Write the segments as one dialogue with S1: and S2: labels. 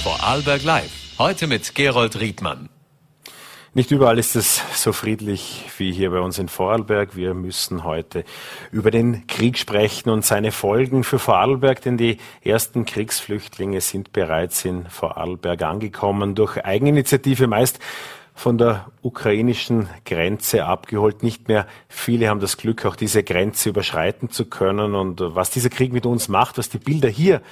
S1: Vorarlberg Live. Heute mit Gerold Riedmann.
S2: Nicht überall ist es so friedlich wie hier bei uns in Vorarlberg. Wir müssen heute über den Krieg sprechen und seine Folgen für Vorarlberg, denn die ersten Kriegsflüchtlinge sind bereits in Vorarlberg angekommen, durch Eigeninitiative meist von der ukrainischen Grenze abgeholt. Nicht mehr viele haben das Glück, auch diese Grenze überschreiten zu können. Und was dieser Krieg mit uns macht, was die Bilder hier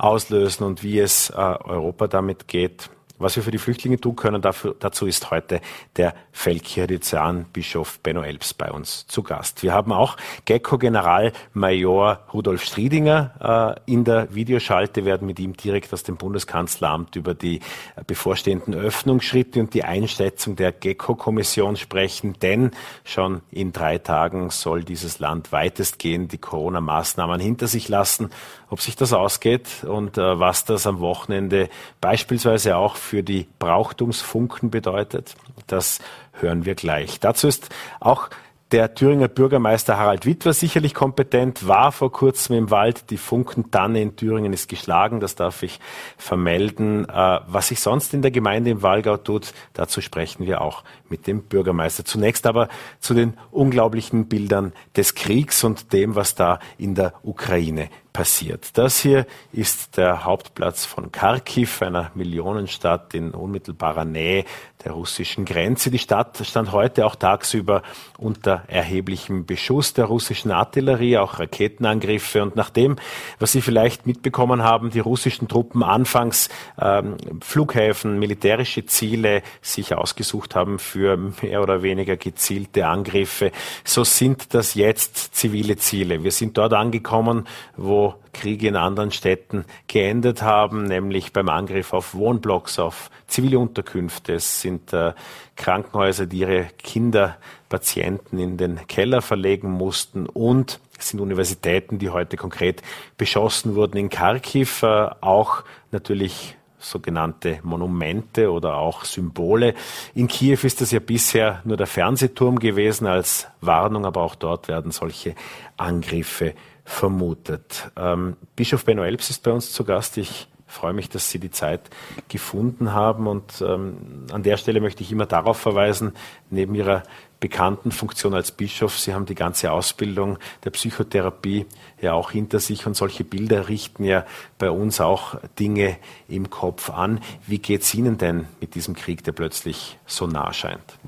S2: auslösen und wie es äh, Europa damit geht, was wir für die Flüchtlinge tun können, dafür, dazu ist heute der Feldkirchdiozan Bischof Benno Elbs bei uns zu Gast. Wir haben auch Gecko-Generalmajor Rudolf Striedinger äh, in der Videoschalte, werden mit ihm direkt aus dem Bundeskanzleramt über die äh, bevorstehenden Öffnungsschritte und die Einschätzung der Gecko-Kommission sprechen, denn schon in drei Tagen soll dieses Land weitestgehend die Corona-Maßnahmen hinter sich lassen. Ob sich das ausgeht und äh, was das am Wochenende beispielsweise auch für die Brauchtumsfunken bedeutet. Das hören wir gleich. Dazu ist auch der Thüringer Bürgermeister Harald Wittwer sicherlich kompetent, war vor kurzem im Wald. Die Funkentanne in Thüringen ist geschlagen, das darf ich vermelden. Äh, was sich sonst in der Gemeinde im Wallgau tut, dazu sprechen wir auch mit dem Bürgermeister. Zunächst aber zu den unglaublichen Bildern des Kriegs und dem, was da in der Ukraine passiert. Das hier ist der Hauptplatz von Kharkiv, einer Millionenstadt in unmittelbarer Nähe der russischen Grenze. Die Stadt stand heute auch tagsüber unter erheblichem Beschuss der russischen Artillerie, auch Raketenangriffe. Und nachdem, was Sie vielleicht mitbekommen haben, die russischen Truppen anfangs ähm, Flughäfen, militärische Ziele sich ausgesucht haben für mehr oder weniger gezielte Angriffe, so sind das jetzt zivile Ziele. Wir sind dort angekommen, wo Kriege in anderen Städten geendet haben, nämlich beim Angriff auf Wohnblocks, auf zivile Unterkünfte. Es sind äh, Krankenhäuser, die ihre Kinder, Patienten in den Keller verlegen mussten und es sind Universitäten, die heute konkret beschossen wurden in Kharkiv, äh, auch natürlich sogenannte Monumente oder auch Symbole. In Kiew ist das ja bisher nur der Fernsehturm gewesen als Warnung, aber auch dort werden solche Angriffe vermutet. Ähm, Bischof Benno Elbs ist bei uns zu Gast. Ich freue mich, dass Sie die Zeit gefunden haben. Und ähm, an der Stelle möchte ich immer darauf verweisen, neben Ihrer bekannten Funktion als Bischof, Sie haben die ganze Ausbildung der Psychotherapie ja auch hinter sich und solche Bilder richten ja bei uns auch Dinge im Kopf an. Wie geht es Ihnen denn mit diesem Krieg, der plötzlich so nah scheint?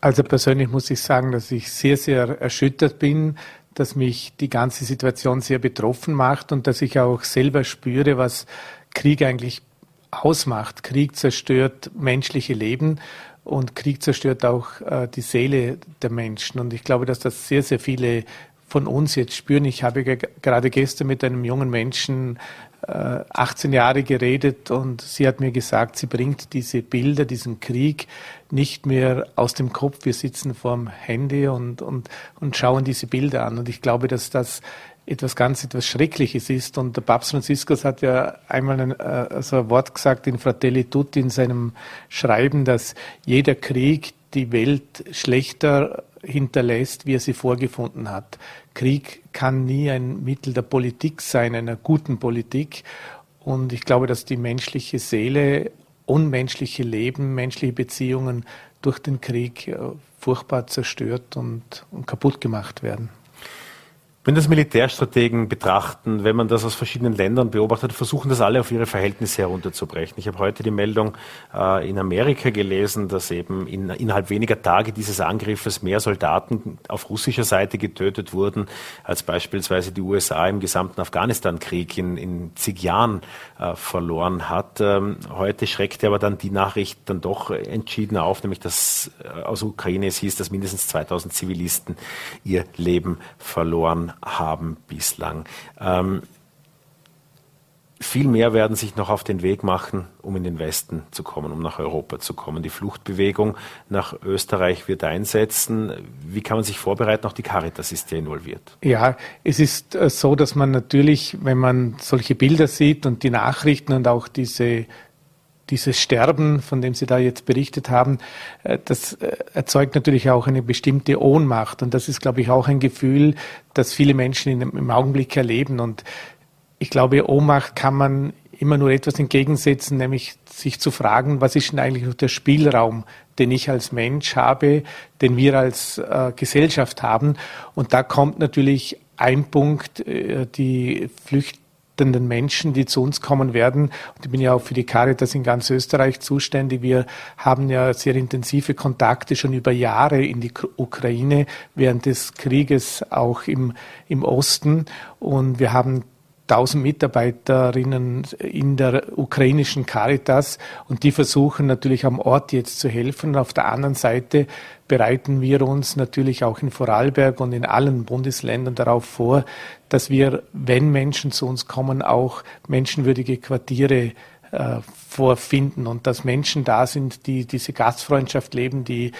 S3: Also persönlich muss ich sagen, dass ich sehr, sehr erschüttert bin, dass mich die ganze Situation sehr betroffen macht und dass ich auch selber spüre, was Krieg eigentlich ausmacht. Krieg zerstört menschliche Leben und Krieg zerstört auch äh, die Seele der Menschen. Und ich glaube, dass das sehr, sehr viele von uns jetzt spüren. Ich habe gerade gestern mit einem jungen Menschen 18 äh, Jahre geredet und sie hat mir gesagt, sie bringt diese Bilder, diesen Krieg nicht mehr aus dem Kopf. Wir sitzen vorm Handy und, und, und schauen diese Bilder an. Und ich glaube, dass das etwas ganz etwas Schreckliches ist. Und der Papst Franziskus hat ja einmal ein, äh, so ein Wort gesagt in Fratelli Tutti in seinem Schreiben, dass jeder Krieg die Welt schlechter hinterlässt, wie er sie vorgefunden hat. Krieg kann nie ein Mittel der Politik sein, einer guten Politik. Und ich glaube, dass die menschliche Seele, unmenschliche Leben, menschliche Beziehungen durch den Krieg äh, furchtbar zerstört und, und kaputt gemacht werden.
S2: Wenn das Militärstrategen betrachten, wenn man das aus verschiedenen Ländern beobachtet, versuchen das alle auf ihre Verhältnisse herunterzubrechen. Ich habe heute die Meldung äh, in Amerika gelesen, dass eben in, innerhalb weniger Tage dieses Angriffes mehr Soldaten auf russischer Seite getötet wurden, als beispielsweise die USA im gesamten Afghanistan-Krieg in, in zig Jahren äh, verloren hat. Ähm, heute schreckte aber dann die Nachricht dann doch entschieden auf, nämlich dass äh, aus Ukraine es hieß, dass mindestens 2000 Zivilisten ihr Leben verloren haben bislang. Ähm, viel mehr werden sich noch auf den Weg machen, um in den Westen zu kommen, um nach Europa zu kommen. Die Fluchtbewegung nach Österreich wird einsetzen. Wie kann man sich vorbereiten? Auch die Caritas ist ja involviert.
S3: Ja, es ist äh, so, dass man natürlich, wenn man solche Bilder sieht und die Nachrichten und auch diese dieses Sterben, von dem Sie da jetzt berichtet haben, äh, das äh, erzeugt natürlich auch eine bestimmte Ohnmacht. Und das ist, glaube ich, auch ein Gefühl, das viele Menschen im Augenblick erleben. Und ich glaube, Ohnmacht kann man immer nur etwas entgegensetzen, nämlich sich zu fragen, was ist denn eigentlich der Spielraum, den ich als Mensch habe, den wir als äh, Gesellschaft haben. Und da kommt natürlich ein Punkt, die flüchtenden Menschen, die zu uns kommen werden. Und ich bin ja auch für die Caritas in ganz Österreich zuständig. Wir haben ja sehr intensive Kontakte schon über Jahre in die Ukraine während des Krieges auch im, im Osten. Und wir haben 1000 Mitarbeiterinnen in der ukrainischen Caritas und die versuchen natürlich am Ort jetzt zu helfen. Auf der anderen Seite bereiten wir uns natürlich auch in Vorarlberg und in allen Bundesländern darauf vor, dass wir, wenn Menschen zu uns kommen, auch menschenwürdige Quartiere äh, vorfinden und dass Menschen da sind, die diese Gastfreundschaft leben, die,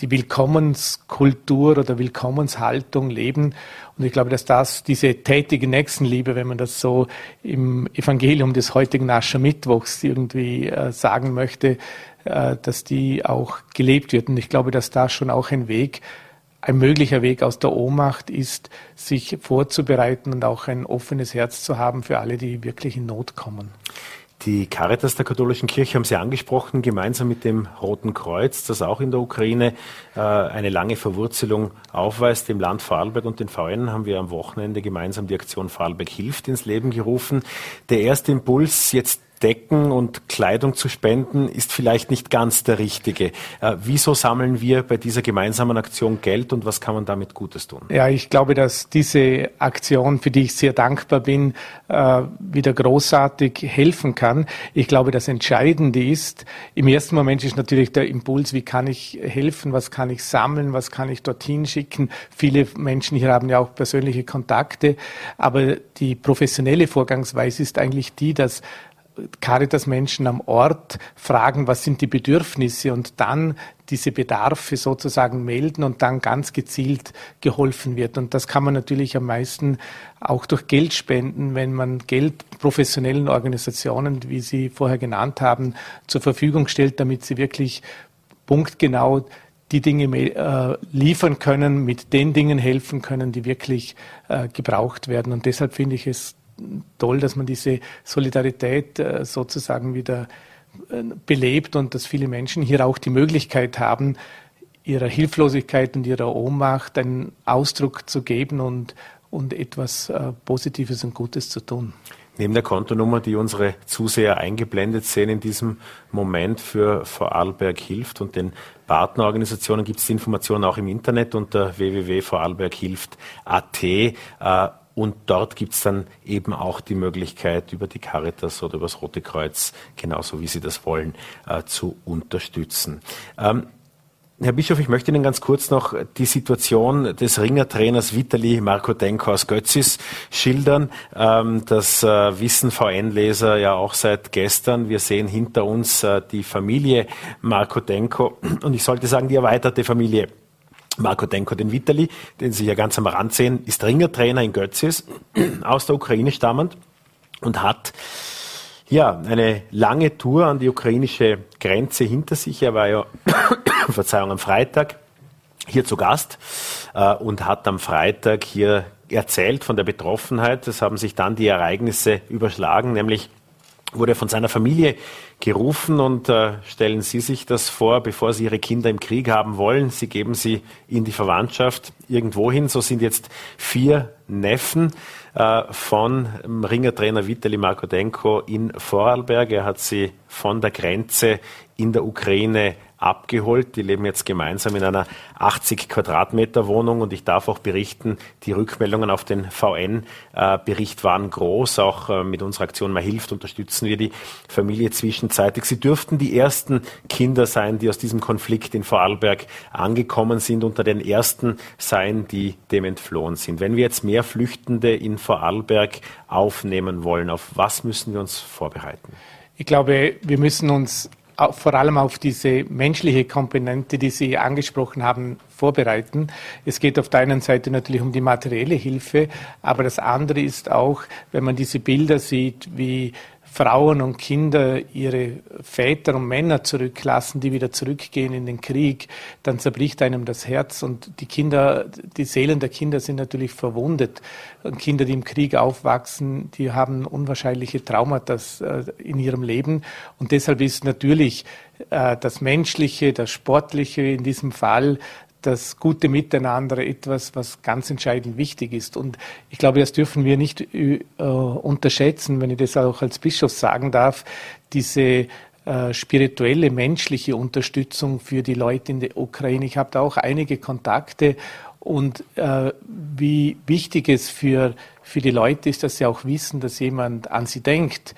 S3: die Willkommenskultur oder Willkommenshaltung leben. Und ich glaube, dass das, diese tätige Nächstenliebe, wenn man das so im Evangelium des heutigen Aschermittwochs irgendwie äh, sagen möchte, äh, dass die auch gelebt wird. Und ich glaube, dass da schon auch ein Weg, ein möglicher Weg aus der Ohnmacht ist, sich vorzubereiten und auch ein offenes Herz zu haben für alle, die wirklich in Not kommen.
S2: Die Caritas der katholischen Kirche haben Sie angesprochen, gemeinsam mit dem Roten Kreuz, das auch in der Ukraine äh, eine lange Verwurzelung aufweist. Im Land Vorarlberg und den VN haben wir am Wochenende gemeinsam die Aktion Vorarlberg hilft ins Leben gerufen. Der erste Impuls, jetzt Decken und Kleidung zu spenden, ist vielleicht nicht ganz der richtige. Äh, wieso sammeln wir bei dieser gemeinsamen Aktion Geld und was kann man damit Gutes tun?
S3: Ja, ich glaube, dass diese Aktion, für die ich sehr dankbar bin, äh, wieder großartig helfen kann. Ich glaube, das Entscheidende ist, im ersten Moment ist natürlich der Impuls, wie kann ich helfen, was kann ich sammeln, was kann ich dorthin schicken. Viele Menschen hier haben ja auch persönliche Kontakte, aber die professionelle Vorgangsweise ist eigentlich die, dass Caritas-Menschen am Ort fragen, was sind die Bedürfnisse und dann diese Bedarfe sozusagen melden und dann ganz gezielt geholfen wird. Und das kann man natürlich am meisten auch durch Geld spenden, wenn man Geld professionellen Organisationen, wie Sie vorher genannt haben, zur Verfügung stellt, damit sie wirklich punktgenau die Dinge äh, liefern können, mit den Dingen helfen können, die wirklich äh, gebraucht werden. Und deshalb finde ich es toll, dass man diese Solidarität äh, sozusagen wieder äh, belebt und dass viele Menschen hier auch die Möglichkeit haben, ihrer Hilflosigkeit und ihrer Ohnmacht einen Ausdruck zu geben und, und etwas äh, Positives und Gutes zu tun.
S2: Neben der Kontonummer, die unsere Zuseher eingeblendet sehen in diesem Moment für Vorarlberg hilft und den Partnerorganisationen gibt es die Informationen auch im Internet unter www.vorarlberghilft.at. Und dort gibt es dann eben auch die Möglichkeit, über die Caritas oder über das Rote Kreuz, genauso wie Sie das wollen, äh, zu unterstützen. Ähm, Herr Bischof, ich möchte Ihnen ganz kurz noch die Situation des Ringertrainers Vitali Markotenko aus Götzis schildern. Ähm, das äh, wissen VN-Leser ja auch seit gestern. Wir sehen hinter uns äh, die Familie Markotenko und ich sollte sagen, die erweiterte Familie Marco Denko, den Vitali, den Sie ja ganz am Rand sehen, ist Ringertrainer in Götzis, aus der Ukraine stammend und hat ja eine lange Tour an die ukrainische Grenze hinter sich. Er war ja, Verzeihung, am Freitag hier zu Gast äh, und hat am Freitag hier erzählt von der Betroffenheit. Es haben sich dann die Ereignisse überschlagen, nämlich wurde von seiner Familie gerufen und äh, stellen Sie sich das vor, bevor Sie Ihre Kinder im Krieg haben wollen. Sie geben sie in die Verwandtschaft irgendwohin. So sind jetzt vier Neffen äh, von Ringertrainer Vitali Markodenko in Vorarlberg. Er hat sie von der Grenze in der Ukraine abgeholt. Die leben jetzt gemeinsam in einer 80 Quadratmeter Wohnung und ich darf auch berichten, die Rückmeldungen auf den VN-Bericht waren groß. Auch äh, mit unserer Aktion Mal hilft unterstützen wir die Familie zwischenzeitig. Sie dürften die ersten Kinder sein, die aus diesem Konflikt in Vorarlberg angekommen sind, unter den ersten sein, die dem entflohen sind. Wenn wir jetzt mehr Flüchtende in Vorarlberg aufnehmen wollen, auf was müssen wir uns vorbereiten?
S3: Ich glaube, wir müssen uns vor allem auf diese menschliche Komponente, die Sie angesprochen haben, vorbereiten. Es geht auf der einen Seite natürlich um die materielle Hilfe, aber das andere ist auch, wenn man diese Bilder sieht, wie Frauen und Kinder ihre Väter und Männer zurücklassen, die wieder zurückgehen in den Krieg, dann zerbricht einem das Herz und die Kinder, die Seelen der Kinder sind natürlich verwundet. Und Kinder, die im Krieg aufwachsen, die haben unwahrscheinliche Traumata äh, in ihrem Leben und deshalb ist natürlich äh, das Menschliche, das Sportliche in diesem Fall das gute Miteinander etwas, was ganz entscheidend wichtig ist. Und ich glaube, das dürfen wir nicht äh, unterschätzen, wenn ich das auch als Bischof sagen darf, diese äh, spirituelle, menschliche Unterstützung für die Leute in der Ukraine. Ich habe da auch einige Kontakte und äh, wie wichtig es für, für die Leute ist, dass sie auch wissen, dass jemand an sie denkt,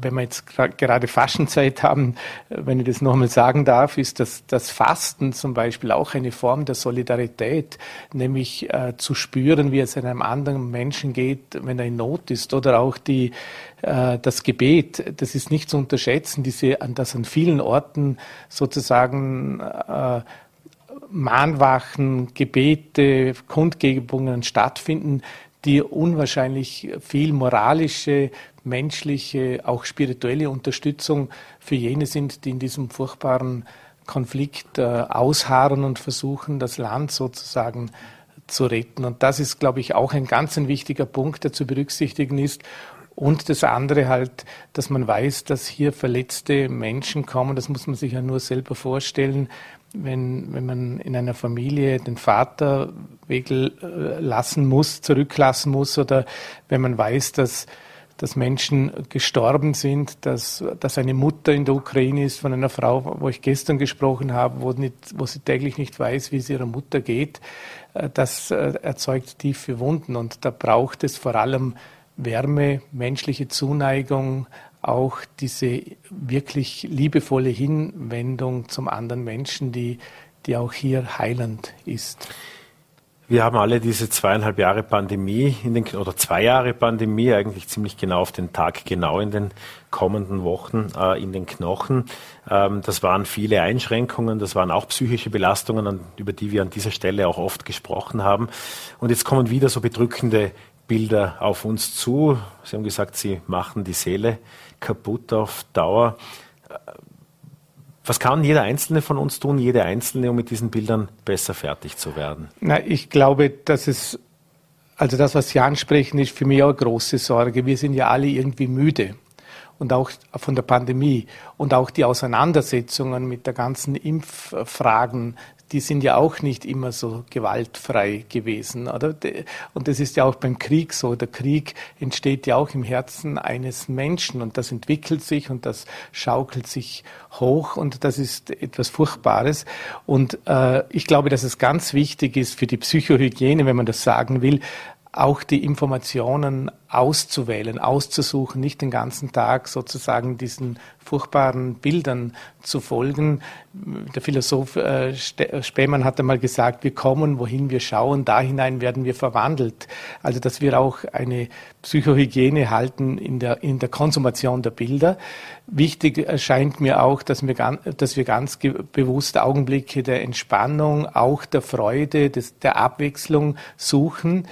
S3: wenn wir jetzt gerade Faschenzeit haben, äh, wenn ich das nochmal sagen darf, ist das, das Fasten zum Beispiel auch eine Form der Solidarität, nämlich äh, zu spüren, wie es einem anderen Menschen geht, wenn er in Not ist. Oder auch die, äh, das Gebet, das ist nicht zu unterschätzen, diese, dass an vielen Orten sozusagen äh, Mahnwachen, Gebete, Kundgebungen stattfinden, die unwahrscheinlich viel moralische, menschliche, auch spirituelle Unterstützung für jene sind, die in diesem furchtbaren Konflikt äh, ausharren und versuchen, das Land sozusagen zu retten. Und das ist, glaube ich, auch ein ganz ein wichtiger Punkt, der zu berücksichtigen ist. Und das andere halt, dass man weiß, dass hier verletzte Menschen kommen. Das muss man sich ja nur selber vorstellen. Wenn, wenn man in einer Familie den Vater weglassen muss, zurücklassen muss oder wenn man weiß, dass dass Menschen gestorben sind, dass, dass eine Mutter in der Ukraine ist von einer Frau, wo ich gestern gesprochen habe, wo, nicht, wo sie täglich nicht weiß, wie es ihrer Mutter geht. Äh, das äh, erzeugt tiefe Wunden und da braucht es vor allem Wärme, menschliche Zuneigung, auch diese wirklich liebevolle Hinwendung zum anderen Menschen, die, die auch hier heilend ist.
S2: Wir haben alle diese zweieinhalb Jahre Pandemie den, oder zwei Jahre Pandemie eigentlich ziemlich genau auf den Tag genau in den kommenden Wochen äh, in den Knochen. Ähm, das waren viele Einschränkungen, das waren auch psychische Belastungen, an, über die wir an dieser Stelle auch oft gesprochen haben. Und jetzt kommen wieder so bedrückende Bilder auf uns zu. Sie haben gesagt, Sie machen die Seele kaputt auf Dauer. Was kann jeder Einzelne von uns tun, jede Einzelne, um mit diesen Bildern besser fertig zu werden?
S3: Na, ich glaube, dass es, also das, was Sie ansprechen, ist für mich auch eine große Sorge. Wir sind ja alle irgendwie müde und auch von der Pandemie und auch die Auseinandersetzungen mit der ganzen Impffragen die sind ja auch nicht immer so gewaltfrei gewesen, oder? Und das ist ja auch beim Krieg so. Der Krieg entsteht ja auch im Herzen eines Menschen und das entwickelt sich und das schaukelt sich hoch und das ist etwas Furchtbares. Und äh, ich glaube, dass es ganz wichtig ist für die Psychohygiene, wenn man das sagen will, auch die Informationen auszuwählen, auszusuchen, nicht den ganzen Tag sozusagen diesen furchtbaren Bildern zu folgen. Der Philosoph äh, Spähmann hat einmal gesagt, wir kommen, wohin wir schauen, da hinein werden wir verwandelt. Also, dass wir auch eine Psychohygiene halten in der, in der Konsumation der Bilder. Wichtig erscheint mir auch, dass wir, dass wir ganz bewusst Augenblicke der Entspannung, auch der Freude, des, der Abwechslung suchen.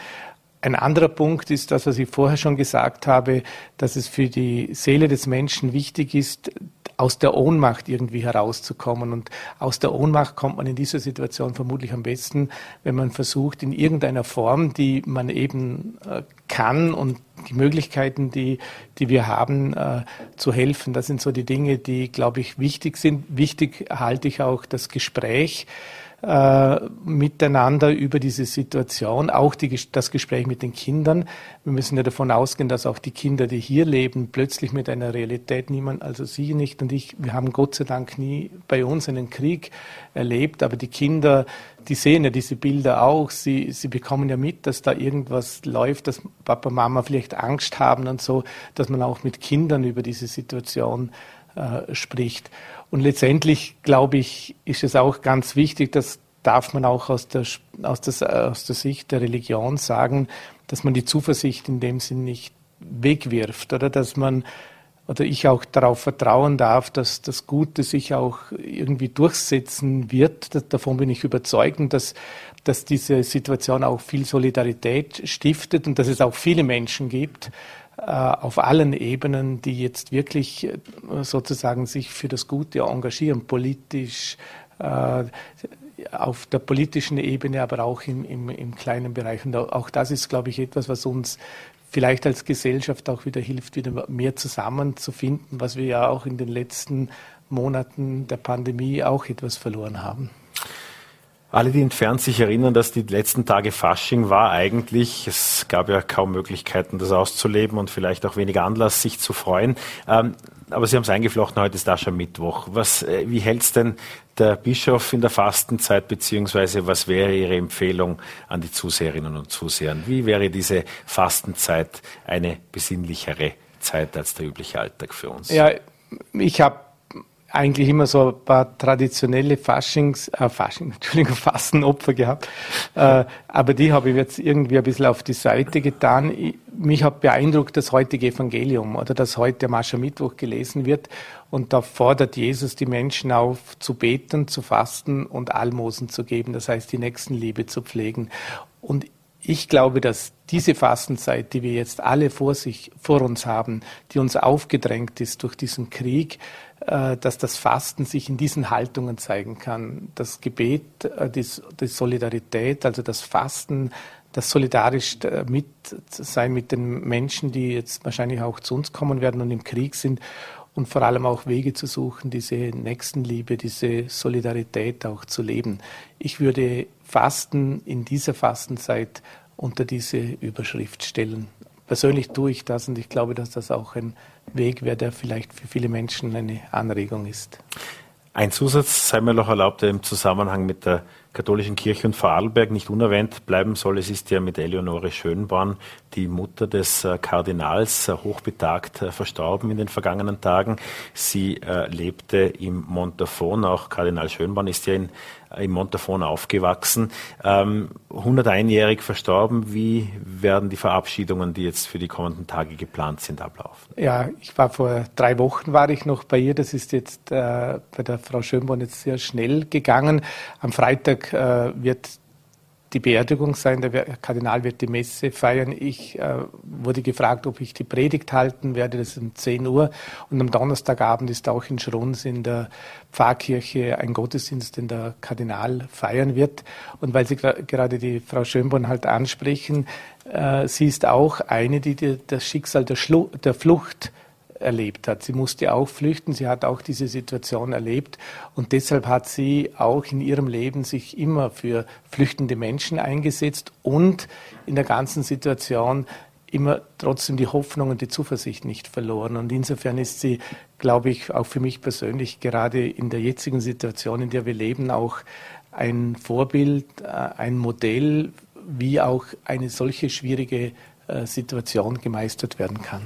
S3: Ein anderer Punkt ist das, was ich vorher schon gesagt habe, dass es für die Seele des Menschen wichtig ist, aus der Ohnmacht irgendwie herauszukommen. Und aus der Ohnmacht kommt man in dieser Situation vermutlich am besten, wenn man versucht, in irgendeiner Form, die man eben äh, kann und die Möglichkeiten, die, die wir haben, äh, zu helfen. Das sind so die Dinge, die, glaube ich, wichtig sind. Wichtig halte ich auch das Gespräch äh, miteinander über diese Situation, auch die, das Gespräch mit den Kindern. Wir müssen ja davon ausgehen, dass auch die Kinder, die hier leben, plötzlich mit einer Realität, niemand, also Sie nicht und ich, wir haben Gott sei Dank nie bei uns einen Krieg erlebt, aber die Kinder, die sehen ja diese Bilder auch, sie, sie bekommen ja mit, dass da irgendwas läuft, dass Papa, Mama vielleicht Angst haben und so, dass man auch mit Kindern über diese Situation äh, spricht. Und letztendlich, glaube ich, ist es auch ganz wichtig, das darf man auch aus der, aus, der, aus der Sicht der Religion sagen, dass man die Zuversicht in dem Sinn nicht wegwirft oder dass man oder ich auch darauf vertrauen darf, dass das Gute sich auch irgendwie durchsetzen wird. Davon bin ich überzeugt dass, dass diese Situation auch viel Solidarität stiftet und dass es auch viele Menschen gibt, auf allen Ebenen, die jetzt wirklich sozusagen sich für das Gute engagieren, politisch, auf der politischen Ebene, aber auch im, im, im kleinen Bereich. Und auch das ist, glaube ich, etwas, was uns vielleicht als Gesellschaft auch wieder hilft, wieder mehr zusammenzufinden, was wir ja auch in den letzten Monaten der Pandemie auch etwas verloren haben.
S2: Alle, die entfernt sich erinnern, dass die letzten Tage Fasching war eigentlich. Es gab ja kaum Möglichkeiten, das auszuleben und vielleicht auch weniger Anlass, sich zu freuen. Ähm, aber Sie haben es eingeflochten, heute ist Aschermittwoch. Was, äh, wie hält es denn der Bischof in der Fastenzeit, beziehungsweise was wäre Ihre Empfehlung an die Zuseherinnen und Zuseher? Wie wäre diese Fastenzeit eine besinnlichere Zeit als der übliche Alltag für uns?
S3: Ja, ich habe eigentlich immer so ein paar traditionelle Faschings, äh, Fasching, Entschuldigung, Fastenopfer gehabt. Äh, aber die habe ich jetzt irgendwie ein bisschen auf die Seite getan. Ich, mich hat beeindruckt das heutige Evangelium oder das heute am Aschermittwoch gelesen wird. Und da fordert Jesus die Menschen auf, zu beten, zu fasten und Almosen zu geben. Das heißt, die Nächstenliebe zu pflegen. Und ich glaube, dass diese Fastenzeit, die wir jetzt alle vor sich, vor uns haben, die uns aufgedrängt ist durch diesen Krieg, äh, dass das Fasten sich in diesen Haltungen zeigen kann. Das Gebet, äh, die, Solidarität, also das Fasten, das solidarisch äh, mit sein mit den Menschen, die jetzt wahrscheinlich auch zu uns kommen werden und im Krieg sind und vor allem auch Wege zu suchen, diese Nächstenliebe, diese Solidarität auch zu leben. Ich würde Fasten in dieser Fastenzeit unter diese Überschrift stellen. Persönlich tue ich das und ich glaube, dass das auch ein Weg wäre, der vielleicht für viele Menschen eine Anregung ist.
S2: Ein Zusatz sei mir noch erlaubt, der im Zusammenhang mit der katholischen Kirche und Vorarlberg nicht unerwähnt bleiben soll. Es ist ja mit Eleonore Schönborn, die Mutter des äh, Kardinals, äh, hochbetagt äh, verstorben in den vergangenen Tagen. Sie lebte im Montafon. Auch Kardinal Schönborn ist ja in, im Montafon aufgewachsen. 101-jährig ähm, verstorben. Wie werden die Verabschiedungen, die jetzt für die kommenden Tage geplant sind, ablaufen?
S3: Ja, ich war vor drei Wochen war ich noch bei ihr. Das ist jetzt äh, bei der Frau Schönborn jetzt sehr schnell gegangen. Am Freitag Freitag äh, wird die Beerdigung sein, der Kardinal wird die Messe feiern. Ich äh, wurde gefragt, ob ich die Predigt halten werde, das ist um 10 Uhr. Und am Donnerstagabend ist auch in Schruns in der Pfarrkirche ein Gottesdienst, den der Kardinal feiern wird. Und weil Sie gerade die Frau Schönborn halt ansprechen, äh, sie ist auch eine, die, die das Schicksal der, Schlu der Flucht erlebt hat. Sie musste auch flüchten, sie hat auch diese Situation erlebt und deshalb hat sie auch in ihrem Leben sich immer für flüchtende Menschen eingesetzt und in der ganzen Situation immer trotzdem die Hoffnung und die Zuversicht nicht verloren. Und insofern ist sie, glaube ich, auch für mich persönlich gerade in der jetzigen Situation, in der wir leben, auch ein Vorbild, äh, ein Modell, wie auch eine solche schwierige äh, Situation gemeistert werden kann.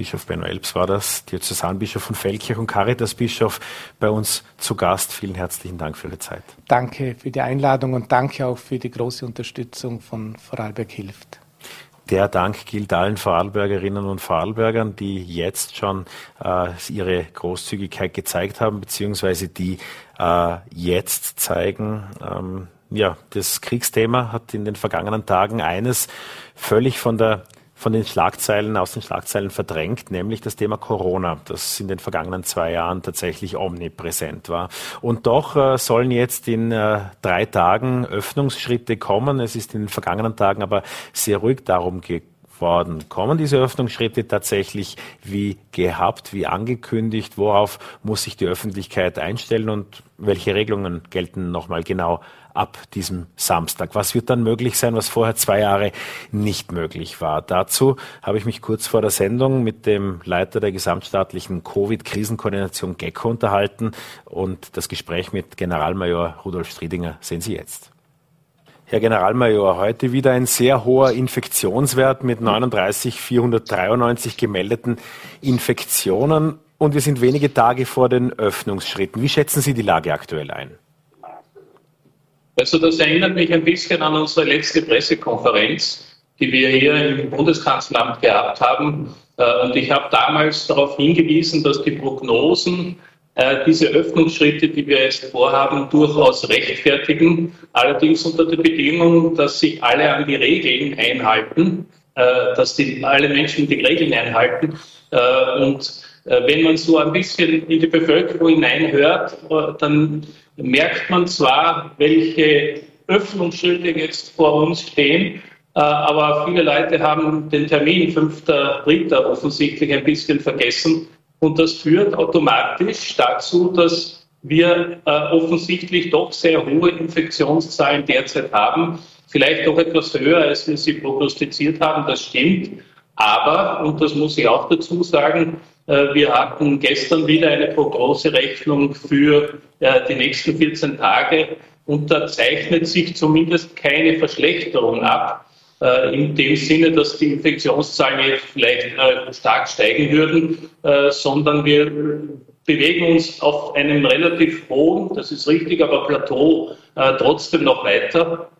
S2: Bischof Benno Elbs war das, Diözesanbischof von Feldkirch und Caritasbischof bei uns zu Gast. Vielen herzlichen Dank für Ihre Zeit.
S3: Danke für die Einladung und danke auch für die große Unterstützung von Vorarlberg hilft.
S2: Der Dank gilt allen Vorarlbergerinnen und Vorarlbergern, die jetzt schon äh, ihre Großzügigkeit gezeigt haben, beziehungsweise die äh, jetzt zeigen. Ähm, ja, das Kriegsthema hat in den vergangenen Tagen eines völlig von der von den Schlagzeilen, aus den Schlagzeilen verdrängt, nämlich das Thema Corona, das in den vergangenen zwei Jahren tatsächlich omnipräsent war. Und doch äh, sollen jetzt in äh, drei Tagen Öffnungsschritte kommen. Es ist in den vergangenen Tagen aber sehr ruhig darum geworden. Kommen diese Öffnungsschritte tatsächlich wie gehabt, wie angekündigt? Worauf muss sich die Öffentlichkeit einstellen und welche Regelungen gelten nochmal genau ab diesem Samstag. Was wird dann möglich sein, was vorher zwei Jahre nicht möglich war? Dazu habe ich mich kurz vor der Sendung mit dem Leiter der gesamtstaatlichen Covid-Krisenkoordination GECKO unterhalten und das Gespräch mit Generalmajor Rudolf Striedinger sehen Sie jetzt. Herr Generalmajor, heute wieder ein sehr hoher Infektionswert mit 39.493 gemeldeten Infektionen und wir sind wenige Tage vor den Öffnungsschritten. Wie schätzen Sie die Lage aktuell ein?
S4: Also das erinnert mich ein bisschen an unsere letzte Pressekonferenz, die wir hier im Bundeskanzleramt gehabt haben. Äh, und ich habe damals darauf hingewiesen, dass die Prognosen äh, diese Öffnungsschritte, die wir jetzt vorhaben, durchaus rechtfertigen. Allerdings unter der Bedingung, dass sich alle an die Regeln einhalten. äh, dass die, alle Menschen die Regeln einhalten. Und wenn man so ein bisschen in die Bevölkerung hineinhört, dann merkt man zwar, welche Öffnungsschilder jetzt vor uns stehen, äh, aber viele Leute haben den Termin 5.3. offensichtlich ein bisschen vergessen. Und das führt automatisch dazu, dass wir äh, offensichtlich doch sehr hohe Infektionszahlen derzeit haben. Vielleicht doch etwas höher, als wir sie prognostiziert haben, das stimmt. Aber, und das muss ich auch dazu sagen, wir hatten gestern wieder eine Prognoserechnung für äh, die nächsten 14 Tage und da zeichnet sich zumindest keine Verschlechterung ab. Äh, in dem Sinne, dass die Infektionszahlen jetzt vielleicht stark steigen würden, sondern wir bewegen uns auf einem relativ hohen, das ist richtig, aber Plateau trotzdem noch weiter.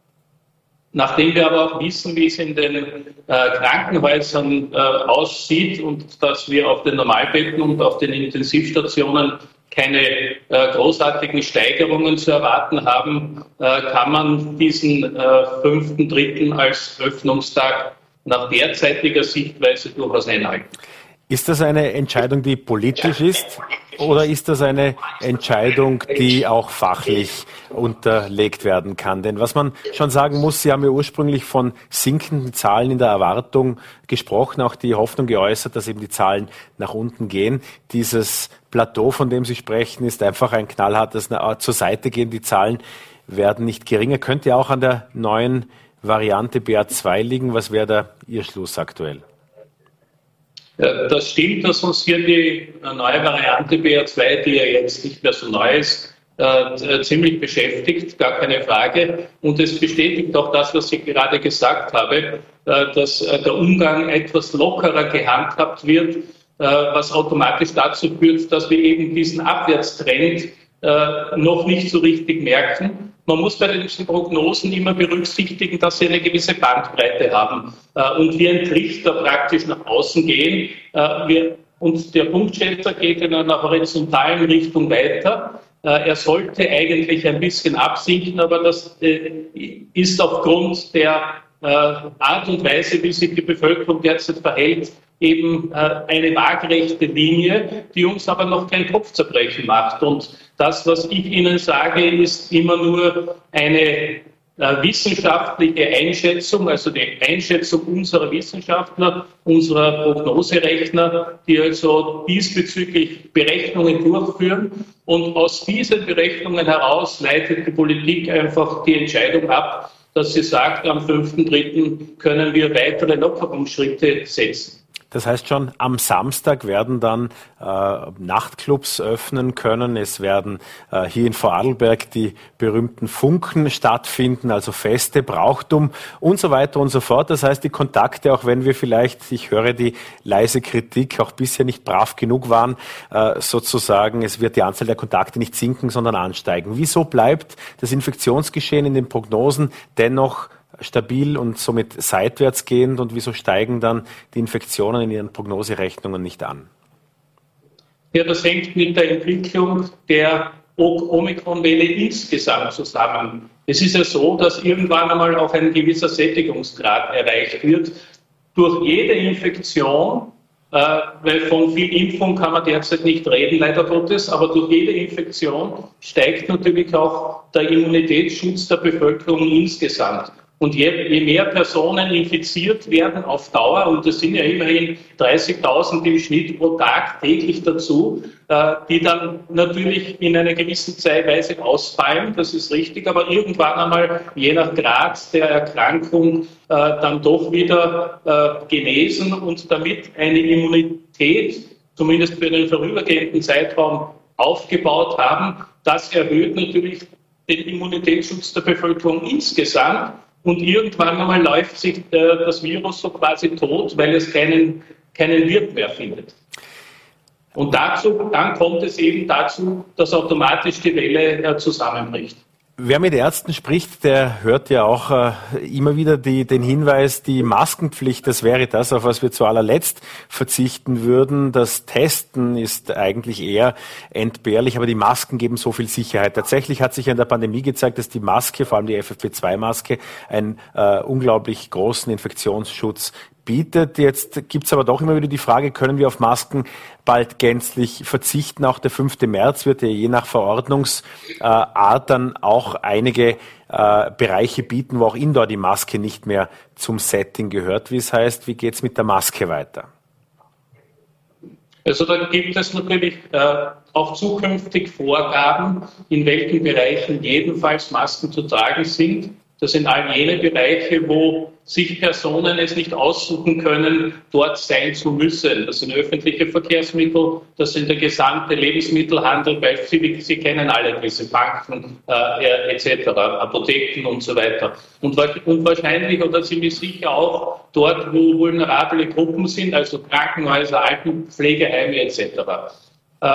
S4: Nachdem wir aber auch wissen, wie es in den äh, Krankenhäusern äh, aussieht und dass wir auf den Normalbetten und auf den Intensivstationen keine äh, großartigen Steigerungen zu erwarten haben, äh, kann man diesen äh, fünften, dritten als Öffnungstag nach derzeitiger Sichtweise durchaus einhalten.
S2: Ist das eine Entscheidung, die politisch ist oder ist das eine Entscheidung, die auch fachlich unterlegt werden kann? Denn was man schon sagen muss, Sie haben ja ursprünglich von sinkenden Zahlen in der Erwartung gesprochen, auch die Hoffnung geäußert, dass eben die Zahlen nach unten gehen. Dieses Plateau, von dem Sie sprechen, ist einfach ein knallhartes zur Seite gehen. Die Zahlen werden nicht geringer. Könnte auch an der neuen Variante BA2 liegen. Was wäre da Ihr Schluss aktuell?
S4: Das stimmt, dass uns hier die neue Variante BR2, die ja jetzt nicht mehr so neu ist, äh, ziemlich beschäftigt, gar keine Frage. Und es bestätigt auch das, was ich gerade gesagt habe, äh, dass äh, der Umgang etwas lockerer gehandhabt wird, was automatisch dazu führt, dass wir eben diesen Abwärtstrend noch nicht so richtig merken man muss bei diesen Prognosen immer berücksichtigen, dass sie eine gewisse Bandbreite haben äh, und wir ein Trichter praktisch nach außen gehen. Äh, wir, und der Punktschätzer geht in einer horizontalen Richtung weiter. Äh, er sollte eigentlich ein bisschen absinken, aber das ist aufgrund der Art und Weise, wie sich die Bevölkerung derzeit verhält, eben eine waagerechte Linie, die uns aber noch kein Kopfzerbrechen macht. Und das, was ich Ihnen sage, ist immer nur eine äh, wissenschaftliche Einschätzung, also die Einschätzung unserer Wissenschaftler, unserer Prognoserechner, die also diesbezüglich Berechnungen durchführen. Und aus diesen Berechnungen heraus leitet die Politik einfach die Entscheidung ab, dass sie sagt, am 5.3. können wir weitere Lockerungsschritte setzen.
S2: Das heißt schon, am Samstag werden dann äh, Nachtclubs öffnen können. Es werden äh, hier in Vorarlberg die berühmten Funken stattfinden, also Feste, Brauchtum und so weiter und so fort. Das heißt, die Kontakte, auch wenn wir vielleicht, ich höre die leise Kritik, auch bisher nicht brav genug waren, äh, sozusagen, es wird die Anzahl der Kontakte nicht sinken, sondern ansteigen. Wieso bleibt das Infektionsgeschehen in den Prognosen dennoch stabil und somit seitwärts gehend und wieso steigen dann die Infektionen in Ihren Prognoserechnungen nicht an?
S4: Ja, das hängt mit der Entwicklung der Omikron-Welle insgesamt zusammen. Es ist ja so, dass irgendwann einmal auch ein gewisser Sättigungsgrad erreicht wird. Durch jede Infektion, äh, weil von viel Impfung kann man derzeit nicht reden, leider Gottes, aber durch jede Infektion steigt natürlich auch der Immunitätsschutz der Bevölkerung insgesamt. Und je, je, mehr Personen infiziert werden auf Dauer, und das sind ja immerhin 30.000 im Schnitt pro Tag täglich dazu, äh, die dann natürlich in einer gewissen Zeitweise ausfallen, das ist richtig, aber irgendwann einmal, je nach Grad der Erkrankung, äh, dann doch wieder äh, genesen und damit eine Immunität, zumindest für den vorübergehenden Zeitraum, aufgebaut haben. Das erhöht natürlich den Immunitätsschutz der Bevölkerung insgesamt und irgendwann einmal läuft sich äh, das Virus so quasi tot, weil es keinen, keinen Wirt mehr findet. Und dazu, dann kommt es eben dazu, dass automatisch die Welle äh, zusammenbricht.
S2: Wer mit Ärzten spricht, der hört ja auch äh, immer wieder die, den Hinweis, die Maskenpflicht, das wäre das, auf was wir zu allerletzt verzichten würden. Das Testen ist eigentlich eher entbehrlich, aber die Masken geben so viel Sicherheit. Tatsächlich hat sich in der Pandemie gezeigt, dass die Maske, vor allem die FFP2-Maske, einen äh, unglaublich großen Infektionsschutz bietet. Jetzt gibt es aber doch immer wieder die Frage, können wir auf Masken bald gänzlich verzichten? Auch der 5. März wird ja je nach Verordnungsart dann auch einige äh, Bereiche bieten, wo auch indoor die Maske nicht mehr zum Setting gehört. Wie es heißt, wie geht es mit der Maske weiter?
S4: Also da gibt es natürlich äh, auch zukünftig Vorgaben, in welchen Bereichen jedenfalls Masken zu tragen sind. Das sind all jene Bereiche, wo sich Personen es nicht aussuchen können, dort sein zu müssen. Das sind öffentliche Verkehrsmittel, das sind der gesamte Lebensmittelhandel, weil Sie, Sie kennen alle diese Banken äh, etc., Apotheken und so weiter. Und, und wahrscheinlich oder ziemlich sicher auch dort, wo vulnerable Gruppen sind, also Krankenhäuser, Altenpflegeheime etc. Äh,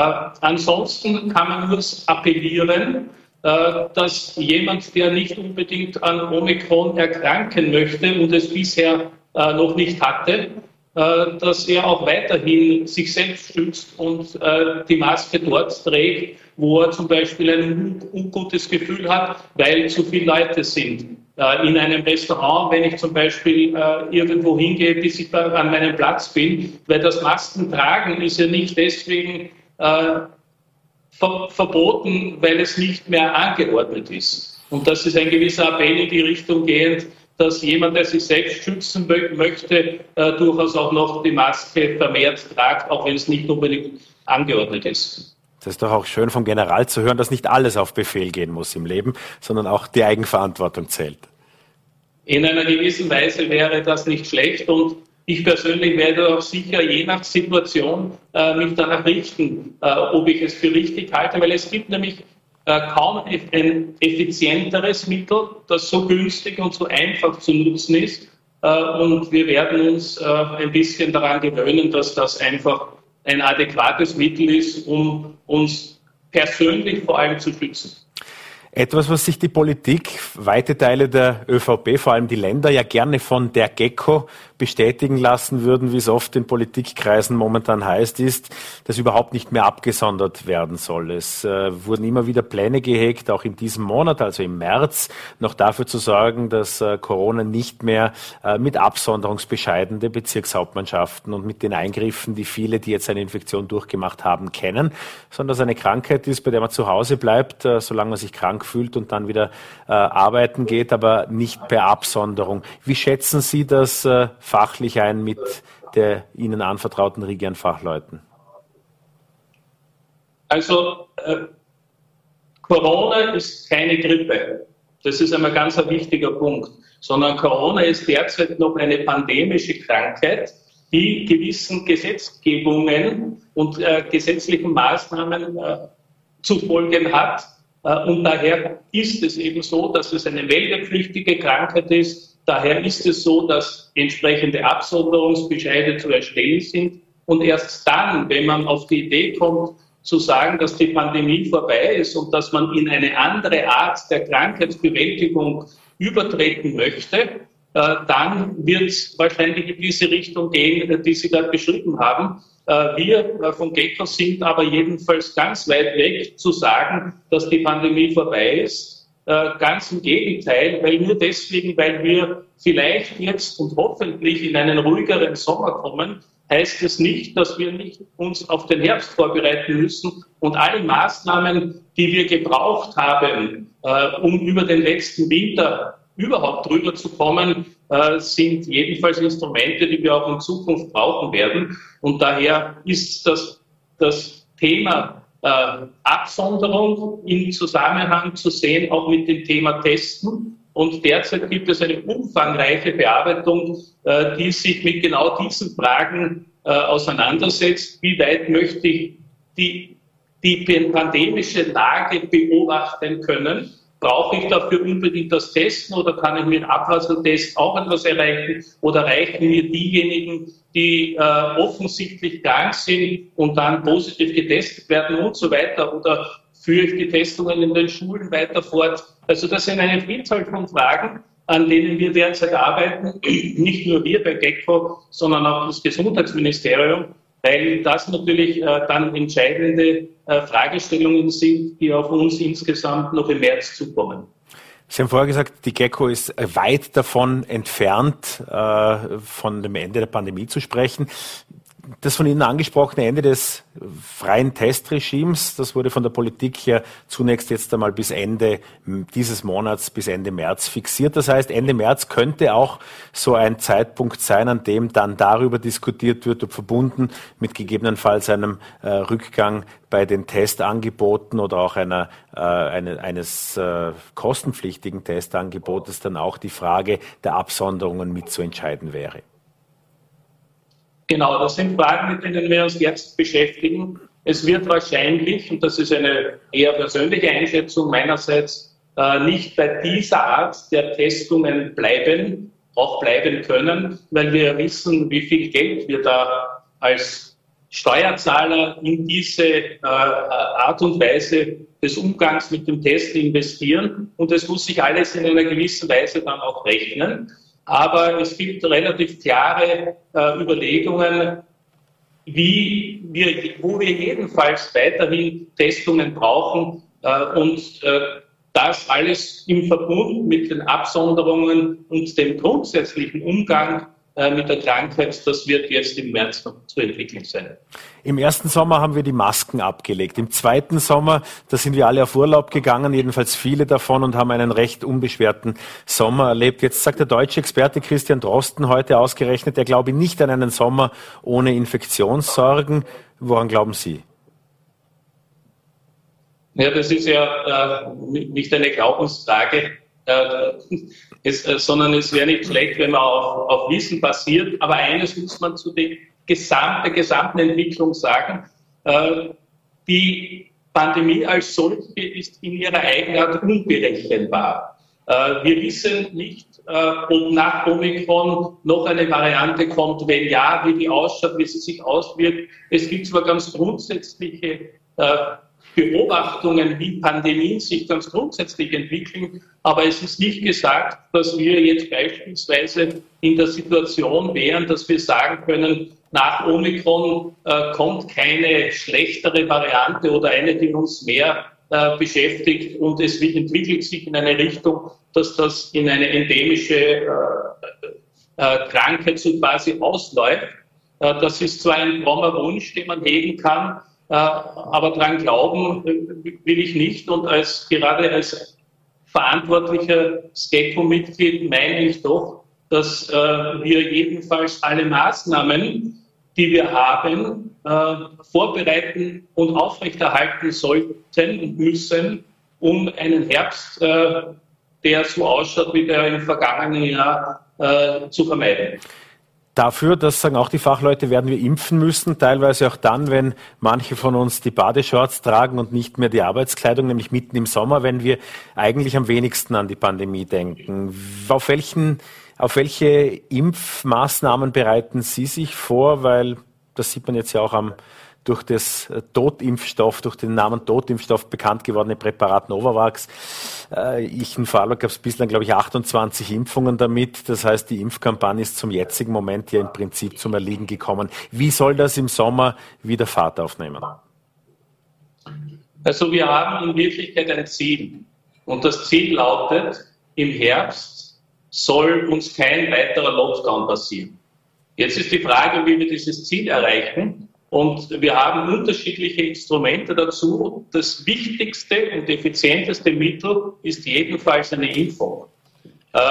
S4: ansonsten kann man nur appellieren, dass jemand, der nicht unbedingt an Omikron erkranken möchte und es bisher äh, noch nicht hatte, äh, dass er auch weiterhin sich selbst schützt und die Maske dort trägt, wo er zum Beispiel ein ungutes Gefühl hat, weil zu viele Leute sind. In einem Restaurant, wenn ich zum Beispiel irgendwo hingehe, bis ich an meinem Platz bin, weil das Masken tragen ist ja nicht deswegen ver verboten, weil es nicht mehr angeordnet ist. Und das ist ein gewisser Appell in die Richtung gehend, dass jemand, der sich selbst schützen möchte, äh, durchaus auch noch die Maske vermehrt tragt, auch wenn es nicht unbedingt angeordnet ist.
S2: Das ist doch auch schön vom General zu hören, dass nicht alles auf Befehl gehen muss im Leben, sondern auch die Eigenverantwortung zählt.
S4: In einer gewissen Weise wäre das nicht schlecht und ich persönlich werde auch sicher je nach Situation äh, mich danach richten, äh, ob ich es für richtig halte, weil es gibt nämlich äh, kaum ein effizienteres Mittel, das so günstig und so einfach zu nutzen ist. Äh, und wir werden uns äh, ein bisschen daran gewöhnen, dass das einfach ein adäquates Mittel ist, um uns persönlich vor allem zu schützen.
S2: Etwas, was sich die Politik, weite Teile der ÖVP, vor allem die Länder, ja gerne von der Gecko bestätigen lassen würden, wie es oft in Politikkreisen momentan heißt, ist, dass überhaupt nicht mehr abgesondert werden soll. Es äh, wurden immer wieder Pläne gehegt, auch in diesem Monat, also im März, noch dafür zu sorgen, dass äh, Corona nicht mehr äh, mit Absonderungsbescheiden der Bezirkshauptmannschaften und mit den Eingriffen, die viele, die jetzt eine Infektion durchgemacht haben, kennen, sondern dass eine Krankheit ist, bei der man zu Hause bleibt, äh, solange man sich krank fühlt und dann wieder äh, arbeiten geht, aber nicht per Absonderung. Wie schätzen Sie das äh, fachlich ein mit der Ihnen anvertrauten Riege an?
S4: Also äh, Corona ist keine Grippe. Das ist einmal ganz ein wichtiger Punkt. Sondern Corona ist derzeit noch eine pandemische Krankheit, die gewissen Gesetzgebungen und äh, gesetzlichen Maßnahmen äh, zu folgen hat, und daher ist es eben so, dass es eine meldepflichtige Krankheit ist. Daher ist es so, dass entsprechende Absonderungsbescheide zu erstellen sind. Und erst dann, wenn man auf die Idee kommt, zu sagen, dass die Pandemie vorbei ist und dass man in eine andere Art der Krankheitsbewältigung übertreten möchte, äh, dann wird es wahrscheinlich in diese Richtung gehen, die Sie gerade beschrieben haben. Äh, wir äh, von GECO sind aber jedenfalls ganz weit weg zu sagen, dass die Pandemie vorbei ist. Äh, ganz im Gegenteil, weil nur deswegen, weil wir vielleicht jetzt und hoffentlich in einen ruhigeren Sommer kommen, heißt es nicht, dass wir nicht uns auf den Herbst vorbereiten müssen und alle Maßnahmen, die wir gebraucht haben, um über den letzten Winter überhaupt drüber zu kommen, äh, sind jedenfalls Instrumente, die wir auch in Zukunft brauchen werden. Und daher ist das, das Thema äh, Absonderung in Zusammenhang zu sehen, auch mit dem Thema Testen. Und derzeit gibt es eine umfangreiche Bearbeitung, äh, die sich mit genau diesen Fragen äh, auseinandersetzt. Wie weit möchte ich die, die pandemische Lage beobachten können? Brauche ich dafür unbedingt das Testen oder kann ich mit Abwassertest auch etwas erreichen? Oder reichen mir diejenigen, die äh, offensichtlich krank sind und dann positiv getestet werden und so weiter? Oder führe ich die Testungen in den Schulen weiter fort? Also das sind eine Vielzahl von Fragen, an denen wir derzeit arbeiten. Nicht nur wir bei GECO, sondern auch das Gesundheitsministerium weil das natürlich äh, dann entscheidende äh, Fragestellungen sind, die auf uns insgesamt noch im März zukommen.
S2: Sie haben vorher gesagt, die Gecko ist weit davon entfernt, äh, von dem Ende der Pandemie zu sprechen das von Ihnen angesprochene Ende des freien Testregimes, das wurde von der Politik ja zunächst jetzt einmal bis Ende dieses Monats, bis Ende März fixiert. Das heißt, Ende März könnte auch so ein Zeitpunkt sein, an dem dann darüber diskutiert wird, ob verbunden mit gegebenenfalls einem äh, Rückgang bei den Testangeboten oder auch einer, äh, eine, eines äh, kostenpflichtigen Testangebotes dann auch die Frage der Absonderungen mitzuentscheiden wäre.
S4: Genau, das sind Fragen, mit denen wir uns jetzt beschäftigen. Es wird wahrscheinlich, und das ist eine eher persönliche Einschätzung meinerseits, äh, nicht bei dieser Art der Testungen bleiben, auch bleiben können, weil wir wissen, wie viel Geld wir da als Steuerzahler in diese äh, Art und Weise des Umgangs mit dem Test investieren. Und es muss sich alles in einer gewissen Weise dann auch rechnen. Aber es gibt relativ klare äh, Überlegungen, wie wir, wo wir jedenfalls weiterhin Testungen brauchen äh, und äh, das alles im Verbund mit den Absonderungen und dem grundsätzlichen Umgang äh, mit der Krankheit, das wird jetzt im März noch zu entwickeln sein.
S2: Im ersten Sommer haben wir die Masken abgelegt. Im zweiten Sommer, da sind wir alle auf Urlaub gegangen, jedenfalls viele davon und haben einen recht unbeschwerten Sommer erlebt. Jetzt sagt der deutsche Experte Christian Drosten heute ausgerechnet, er glaube nicht an einen Sommer ohne Infektionssorgen. Woran glauben Sie?
S4: Ja, das ist ja äh, nicht eine Glaubensfrage äh, es, äh, sondern es wäre nicht schlecht, wenn man auf, auf Wissen basiert. Aber eines muss man zu der gesamten, gesamten Entwicklung sagen. Äh, die Pandemie als solche ist in ihrer Eigenart unberechenbar. Äh, wir wissen nicht, äh, ob nach Omikron noch eine Variante kommt. Wenn ja, wie die ausschaut, wie sie sich auswirkt. Es gibt zwar ganz grundsätzliche äh, Beobachtungen, wie Pandemien sich ganz grundsätzlich entwickeln. Aber es ist nicht gesagt, dass wir jetzt beispielsweise in der Situation wären, dass wir sagen können, nach Omikron äh, kommt keine schlechtere Variante oder eine, die uns mehr äh, beschäftigt und es entwickelt sich in eine Richtung, dass das in eine endemische äh, Krankheit so quasi ausläuft. Das ist zwar ein frommer Wunsch, den man hegen kann, aber daran glauben will ich nicht. Und als, gerade als verantwortlicher STECO-Mitglied meine ich doch, dass wir jedenfalls alle Maßnahmen, die wir haben, äh, vorbereiten und aufrechterhalten sollten und müssen, um einen Herbst, äh, der so ausschaut wie der im vergangenen Jahr, äh, zu vermeiden.
S2: Dafür, das sagen auch die Fachleute, werden wir impfen müssen, teilweise auch dann, wenn manche von uns die Badeshorts tragen und nicht mehr die Arbeitskleidung, nämlich mitten im Sommer, wenn wir eigentlich am wenigsten an die Pandemie denken. Auf welchen, auf welche Impfmaßnahmen bereiten Sie sich vor? Weil das sieht man jetzt ja auch am durch das äh, Totimpfstoff, durch den Namen Totimpfstoff bekannt gewordene Präparat Novavax. Äh, ich in Vorarlberg gab es bislang, glaube ich, 28 Impfungen damit. Das heißt, die Impfkampagne ist zum jetzigen Moment ja im Prinzip zum Erliegen gekommen. Wie soll das im Sommer wieder Fahrt aufnehmen?
S4: Also wir haben in Wirklichkeit ein Ziel. Und das Ziel lautet, im Herbst soll uns kein weiterer Lockdown passieren. Jetzt ist die Frage, wie wir dieses Ziel erreichen. Und wir haben unterschiedliche Instrumente dazu. Das wichtigste und effizienteste Mittel ist jedenfalls eine Impfung. Äh,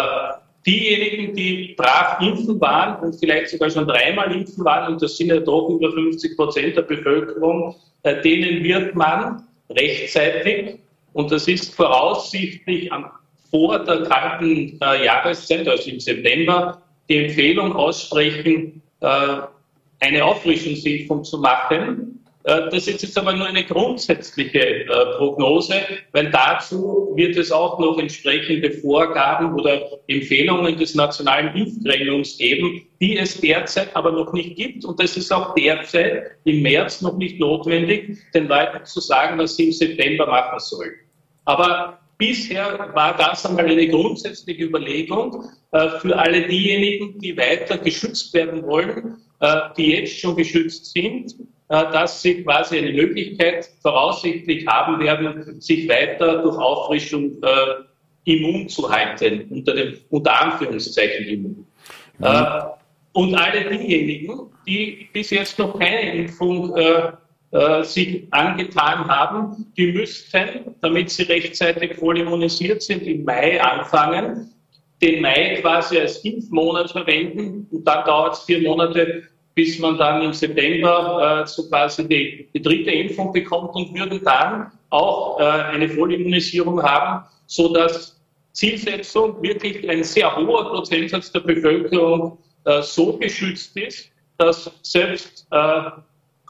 S4: diejenigen, die brav impfen waren und vielleicht sogar schon dreimal impfen waren, und das sind ja doch über 50 Prozent der Bevölkerung, äh, denen wird man rechtzeitig, und das ist voraussichtlich am, vor der kalten äh, Jahreszeit, also im September, die Empfehlung aussprechen, äh, eine Auffrischungsimpfung zu machen. Äh, das ist jetzt aber nur eine grundsätzliche äh, Prognose, weil dazu wird es auch noch entsprechende Vorgaben oder Empfehlungen des nationalen Impfgremiums geben, die es derzeit aber noch nicht gibt. Und das ist auch derzeit im März noch nicht notwendig, den Leuten zu sagen, was sie im September machen sollen. Aber bisher war das einmal eine grundsätzliche Überlegung äh, für alle diejenigen, die weiter geschützt werden wollen äh, die jetzt schon geschützt sind, äh, dass sie quasi eine Möglichkeit voraussichtlich haben werden, sich weiter durch Auffrischung äh, immun zu halten, unter, dem, unter Anführungszeichen immun. Mhm. Äh, und alle diejenigen, die bis jetzt noch keine Impfung äh, äh, sich angetan haben, die müssten, damit sie rechtzeitig voll immunisiert sind, im Mai anfangen, den Mai quasi als Impfmonat verwenden und dann dauert es vier Monate, bis man dann im September äh, so quasi die, die, dritte Impfung bekommt und würden dann auch äh, eine Vollimmunisierung haben, so dass Zielsetzung wirklich ein sehr hoher Prozentsatz der Bevölkerung äh, so geschützt ist, dass selbst äh,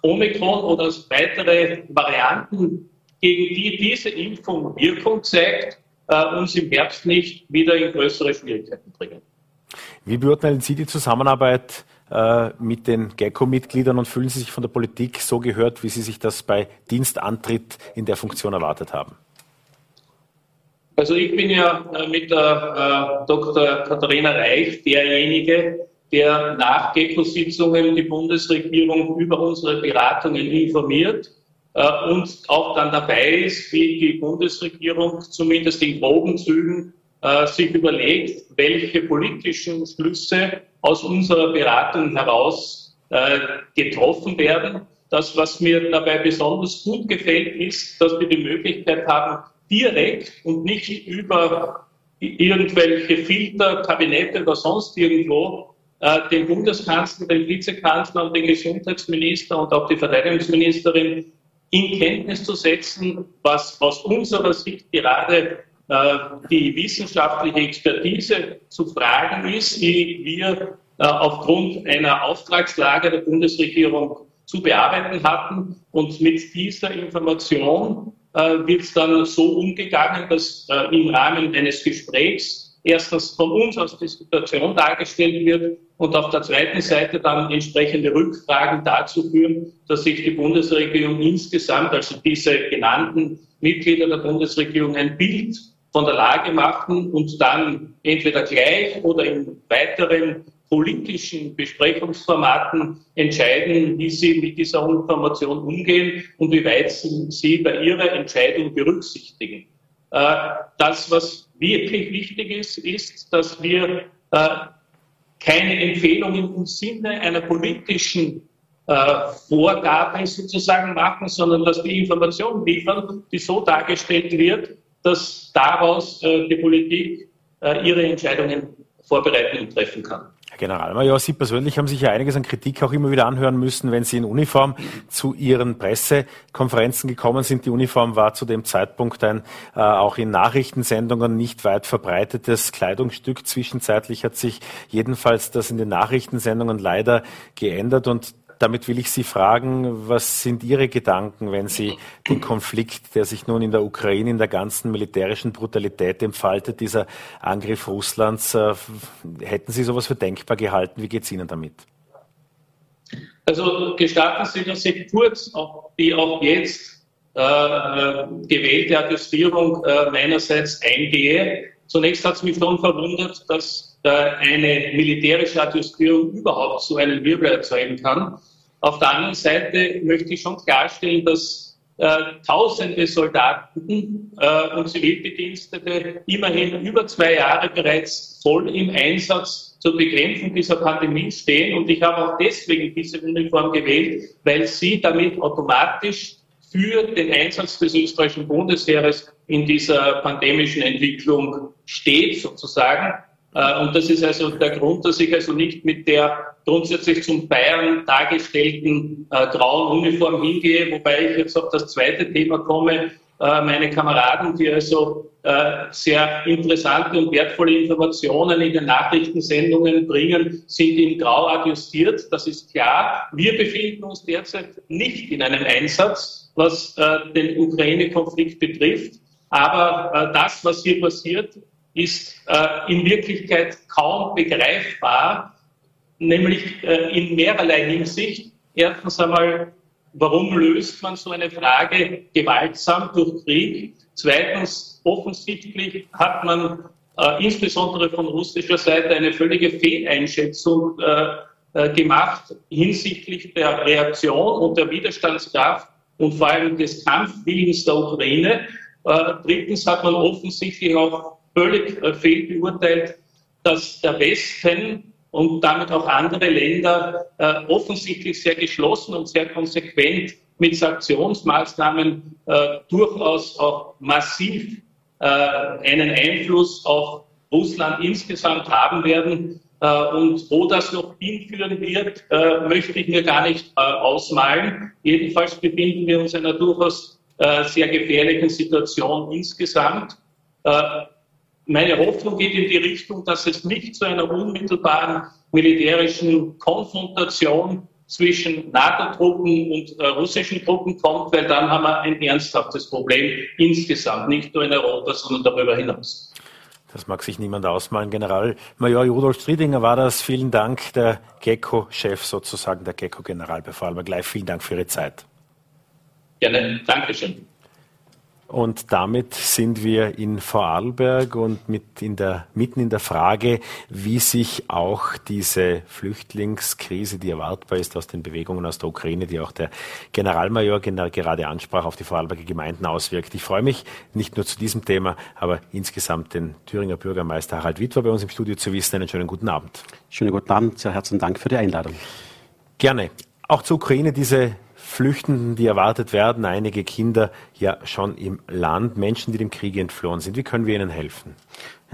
S4: Omikron oder weitere Varianten, gegen die diese Impfung Wirkung zeigt, äh, uns im Herbst nicht wieder in größere Schwierigkeiten bringen.
S2: Wie beurteilen Sie die Zusammenarbeit äh, mit den GECO-Mitgliedern und fühlen Sie sich von der Politik so gehört, wie Sie sich das bei Dienstantritt in der Funktion erwartet haben?
S4: Also ich bin ja äh, mit der äh, Dr. Katharina Reich derjenige, der nach GECO-Sitzungen die Bundesregierung über unsere Beratungen informiert äh, und auch dann dabei ist, wie die Bundesregierung zumindest in groben Zügen äh, sich überlegt, welche politischen Schlüsse aus unserer Beratung heraus äh, getroffen werden. Das, was mir dabei besonders gut gefällt, ist, dass wir die Möglichkeit haben, direkt und nicht über irgendwelche Filter, Kabinette oder sonst irgendwo den Bundeskanzler, den Vizekanzler und den Gesundheitsminister und auch die Verteidigungsministerin in Kenntnis zu setzen, was aus unserer Sicht gerade äh, die wissenschaftliche Expertise zu fragen ist, die wir äh, aufgrund einer Auftragslage der Bundesregierung zu bearbeiten hatten. Und mit dieser Information äh, wird es dann so umgegangen, dass äh, im Rahmen eines Gesprächs erstens von uns aus die Situation dargestellt wird und auf der zweiten Seite dann entsprechende Rückfragen dazu führen, dass sich die Bundesregierung insgesamt, also diese genannten Mitglieder der Bundesregierung, ein Bild von der Lage machen und dann entweder gleich oder in weiteren politischen Besprechungsformaten entscheiden, wie sie mit dieser Information umgehen und wie weit sie, sie bei ihrer Entscheidung berücksichtigen. Äh, das, was wirklich wichtig ist, ist, dass wir äh, keine Empfehlung im Sinne einer politischen äh, Vorgabe sozusagen machen, sondern dass wir Informationen liefern, die so dargestellt wird, dass daraus äh, die Politik äh, ihre Entscheidungen vorbereiten und treffen kann.
S2: Herr Generalmajor, Sie persönlich haben sich ja einiges an Kritik auch immer wieder anhören müssen, wenn Sie in Uniform zu Ihren Pressekonferenzen gekommen sind. Die Uniform war zu dem Zeitpunkt ein äh, auch in Nachrichtensendungen nicht weit verbreitetes Kleidungsstück. Zwischenzeitlich hat sich jedenfalls das in den Nachrichtensendungen leider geändert und damit will ich Sie fragen, was sind Ihre Gedanken, wenn Sie den Konflikt, der sich nun in der Ukraine in der ganzen militärischen Brutalität entfaltet, dieser Angriff Russlands, äh, hätten Sie sowas für denkbar gehalten? Wie geht es Ihnen damit?
S4: Also gestatten Sie, dass ich kurz auf die auch jetzt äh, gewählte Adjustierung äh, meinerseits eingehe. Zunächst hat es mich schon verwundert, dass äh, eine militärische Adjustierung überhaupt so einen Wirbel erzeugen kann. Auf der anderen Seite möchte ich schon klarstellen, dass äh, tausende Soldaten äh, und Zivilbedienstete immerhin über zwei Jahre bereits voll im Einsatz zur Bekämpfung dieser Pandemie stehen. Und ich habe auch deswegen diese Uniform gewählt, weil sie damit automatisch für den Einsatz des österreichischen Bundesheeres in dieser pandemischen Entwicklung steht, sozusagen. Äh, und das ist also der Grund, dass ich also nicht mit der grundsätzlich zum Bayern dargestellten äh, grauen Uniform hingehe, wobei ich jetzt auf das zweite Thema komme. Äh, meine Kameraden, die also äh, sehr interessante und wertvolle Informationen in den Nachrichtensendungen bringen, sind in Grau adjustiert. Das ist klar. Wir befinden uns derzeit nicht in einem Einsatz, was äh, den Ukraine-Konflikt betrifft. Aber äh, das, was hier passiert, ist äh, in Wirklichkeit kaum begreifbar nämlich äh, in mehrerlei Hinsicht. Erstens einmal, warum löst man so eine Frage gewaltsam durch Krieg? Zweitens, offensichtlich hat man äh, insbesondere von russischer Seite eine völlige Fehleinschätzung äh, äh, gemacht hinsichtlich der Reaktion und der Widerstandskraft und vor allem des Kampfwillens der Ukraine. Äh, drittens hat man offensichtlich auch völlig äh, fehlbeurteilt, dass der Westen und damit auch andere Länder äh, offensichtlich sehr geschlossen und sehr konsequent mit Sanktionsmaßnahmen äh, durchaus auch massiv äh, einen Einfluss auf Russland insgesamt haben werden. Äh, und wo das noch hinführen wird, äh, möchte ich mir gar nicht ausmalen. Jedenfalls befinden wir uns in einer durchaus sehr gefährlichen Situation insgesamt. Meine Hoffnung geht in die Richtung, dass es nicht zu einer unmittelbaren militärischen Konfrontation zwischen NATO-Truppen und russischen Truppen kommt, weil dann haben wir ein ernsthaftes Problem insgesamt, nicht nur in Europa, sondern darüber hinaus.
S2: Das mag sich niemand ausmalen. Generalmajor Rudolf Striedinger war das. Vielen Dank, der GECO-Chef sozusagen, der GECO-Generalbefehl. Gleich vielen Dank für Ihre Zeit.
S4: Gerne, Dankeschön.
S2: Und damit sind wir in Vorarlberg und mit in der, mitten in der Frage, wie sich auch diese Flüchtlingskrise, die erwartbar ist aus den Bewegungen aus der Ukraine, die auch der Generalmajor gerade ansprach, auf die Vorarlberger Gemeinden auswirkt. Ich freue mich nicht nur zu diesem Thema, aber insgesamt den Thüringer Bürgermeister Harald Wittwer bei uns im Studio zu wissen. Einen schönen guten Abend.
S5: Schönen guten Abend, sehr herzlichen Dank für die Einladung.
S2: Gerne. Auch zur Ukraine diese Flüchtenden, die erwartet werden, einige Kinder ja schon im Land, Menschen, die dem Krieg entflohen sind. Wie können wir ihnen helfen?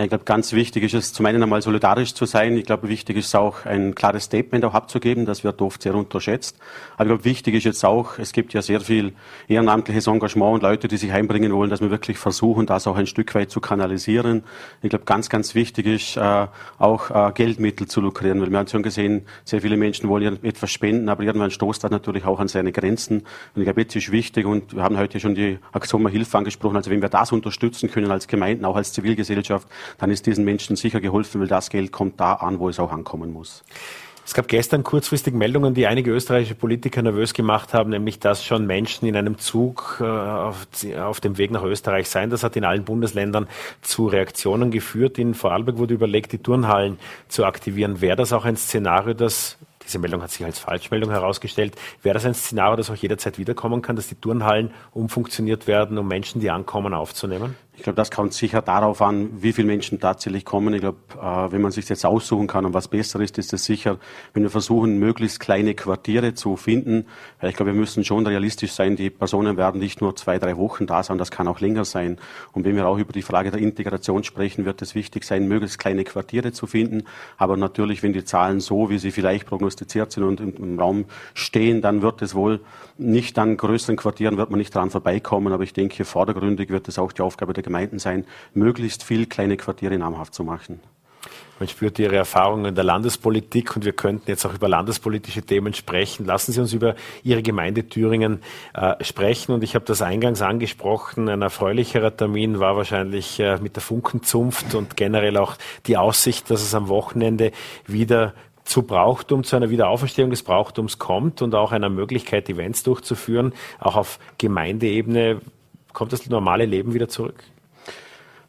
S5: Ja, ich glaube, ganz wichtig ist es zum einen einmal solidarisch zu sein. Ich glaube, wichtig ist auch ein klares Statement auch abzugeben. Das wird oft sehr unterschätzt. Aber ich glaube, wichtig ist jetzt auch, es gibt ja sehr viel ehrenamtliches Engagement und Leute, die sich einbringen wollen, dass wir wirklich versuchen, das auch ein Stück weit zu kanalisieren. Ich glaube, ganz, ganz wichtig ist äh, auch äh, Geldmittel zu lukrieren, weil wir haben schon gesehen, sehr viele Menschen wollen ja etwas spenden, aber irgendwann stoßt das natürlich auch an seine Grenzen. Und ich glaube, jetzt ist wichtig und wir haben heute schon die Aktion Hilfe angesprochen. Also wenn wir das unterstützen können als Gemeinden, auch als Zivilgesellschaft, dann ist diesen Menschen sicher geholfen, weil das Geld kommt da an, wo es auch ankommen muss.
S2: Es gab gestern kurzfristig Meldungen, die einige österreichische Politiker nervös gemacht haben, nämlich dass schon Menschen in einem Zug äh, auf, dem Weg nach Österreich seien. Das hat in allen Bundesländern zu Reaktionen geführt. In Vorarlberg wurde überlegt, die Turnhallen zu aktivieren. Wäre das auch ein Szenario, das diese Meldung hat sich als Falschmeldung herausgestellt. Wäre das ein Szenario, das auch jederzeit wiederkommen kann, dass die Turnhallen umfunktioniert werden, um Menschen, die ankommen, aufzunehmen?
S5: Ich glaube, das kommt sicher darauf an, wie viele Menschen tatsächlich kommen. Ich glaube, äh, wenn man sich jetzt aussuchen kann und was besser ist, ist es sicher, wenn wir versuchen, möglichst kleine Quartiere zu finden. Ich glaube, wir müssen schon realistisch sein. Die Personen werden nicht nur zwei, drei Wochen da sein, das kann auch länger sein. Und wenn wir auch über die Frage der Integration sprechen, wird es wichtig sein, möglichst kleine Quartiere zu finden. Aber natürlich, wenn die Zahlen so, wie sie vielleicht prognostiziert sind und im Raum stehen, dann wird es wohl nicht an größeren Quartieren wird man nicht dran vorbeikommen. Aber ich denke, vordergründig wird es auch die Aufgabe der Gemeinden sein, möglichst viel kleine Quartiere namhaft zu machen.
S2: Man spürt Ihre Erfahrungen in der Landespolitik und wir könnten jetzt auch über landespolitische Themen sprechen. Lassen Sie uns über Ihre Gemeinde Thüringen äh, sprechen. Und ich habe das eingangs angesprochen. Ein erfreulicherer Termin war wahrscheinlich äh, mit der Funkenzunft und generell auch die Aussicht, dass es am Wochenende wieder zu Brauchtum, zu einer Wiederauferstehung des Brauchtums kommt und auch einer Möglichkeit, Events durchzuführen, auch auf Gemeindeebene. Kommt das normale Leben wieder zurück?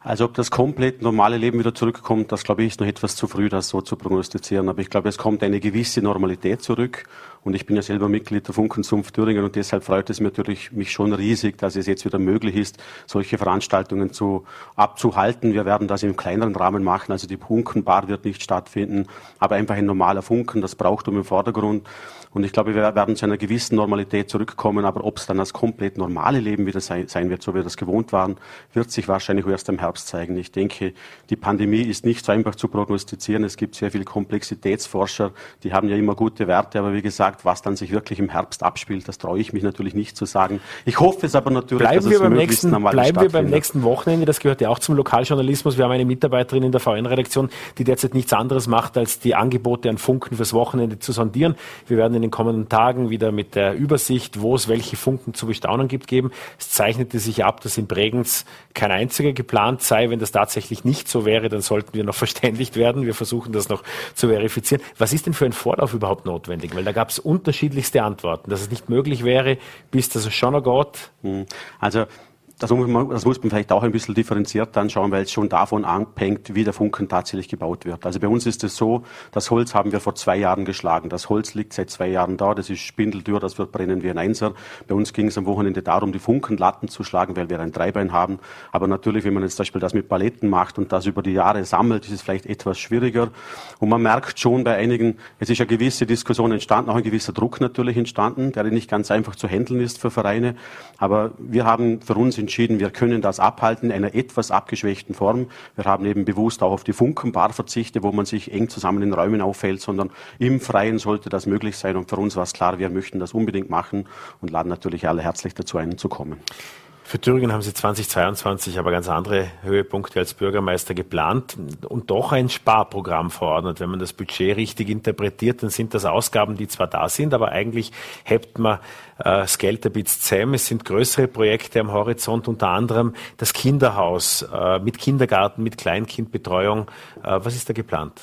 S5: Also ob das komplett normale Leben wieder zurückkommt, das glaube ich ist noch etwas zu früh, das so zu prognostizieren. Aber ich glaube, es kommt eine gewisse Normalität zurück. Und ich bin ja selber Mitglied der Funkensumpf Thüringen und deshalb freut es mich natürlich mich schon riesig, dass es jetzt wieder möglich ist, solche Veranstaltungen zu, abzuhalten. Wir werden das im kleineren Rahmen machen. Also die Funkenbar wird nicht stattfinden, aber einfach ein normaler Funken, das braucht um im Vordergrund. Und ich glaube, wir werden zu einer gewissen Normalität zurückkommen, aber ob es dann das komplett normale Leben wieder sein, sein wird, so wie wir das gewohnt waren, wird sich wahrscheinlich erst im Herbst zeigen. Ich denke, die Pandemie ist nicht so einfach zu prognostizieren. Es gibt sehr viele Komplexitätsforscher, die haben ja immer gute Werte, aber wie gesagt, was dann sich wirklich im Herbst abspielt, das traue ich mich natürlich nicht zu sagen. Ich hoffe es aber natürlich,
S2: bleiben dass wir es beim nächsten, Bleiben wir beim nächsten Wochenende, das gehört ja auch zum Lokaljournalismus. Wir haben eine Mitarbeiterin in der VN-Redaktion, die derzeit nichts anderes macht, als die Angebote an Funken fürs Wochenende zu sondieren. Wir werden in den kommenden Tagen wieder mit der Übersicht, wo es welche Funken zu bestaunen gibt, geben. Es zeichnete sich ab, dass in Bregenz kein einziger geplant sei. Wenn das tatsächlich nicht so wäre, dann sollten wir noch verständigt werden. Wir versuchen das noch zu verifizieren. Was ist denn für ein Vorlauf überhaupt notwendig? Weil da gab es unterschiedlichste Antworten, dass es nicht möglich wäre, bis das schon noch geht.
S5: Hm. Also das muss, man, das muss man vielleicht auch ein bisschen differenziert anschauen, weil es schon davon abhängt, wie der Funken tatsächlich gebaut wird. Also bei uns ist es so, das Holz haben wir vor zwei Jahren geschlagen. Das Holz liegt seit zwei Jahren da, das ist spindeldür, das wird brennen wie ein Einser. Bei uns ging es am Wochenende darum, die Funkenlatten zu schlagen, weil wir ein Dreibein haben. Aber natürlich, wenn man jetzt zum Beispiel das mit Paletten macht und das über die Jahre sammelt, ist es vielleicht etwas schwieriger. Und man merkt schon bei einigen, es ist eine gewisse Diskussion entstanden, auch ein gewisser Druck natürlich entstanden, der nicht ganz einfach zu handeln ist für Vereine. Aber wir haben für uns entschieden, wir können das abhalten in einer etwas abgeschwächten Form. Wir haben eben bewusst auch auf die Funkenbar verzichtet, wo man sich eng zusammen in Räumen auffällt, sondern im Freien sollte das möglich sein. Und für uns war es klar, wir möchten das unbedingt machen und laden natürlich alle herzlich dazu ein, zu kommen.
S2: Für Thüringen haben Sie 2022 aber ganz andere Höhepunkte als Bürgermeister geplant und doch ein Sparprogramm verordnet. Wenn man das Budget richtig interpretiert, dann sind das Ausgaben, die zwar da sind, aber eigentlich hebt man äh, das Geld ein bisschen zusammen. Es sind größere Projekte am Horizont, unter anderem das Kinderhaus äh, mit Kindergarten, mit Kleinkindbetreuung. Äh, was ist da geplant?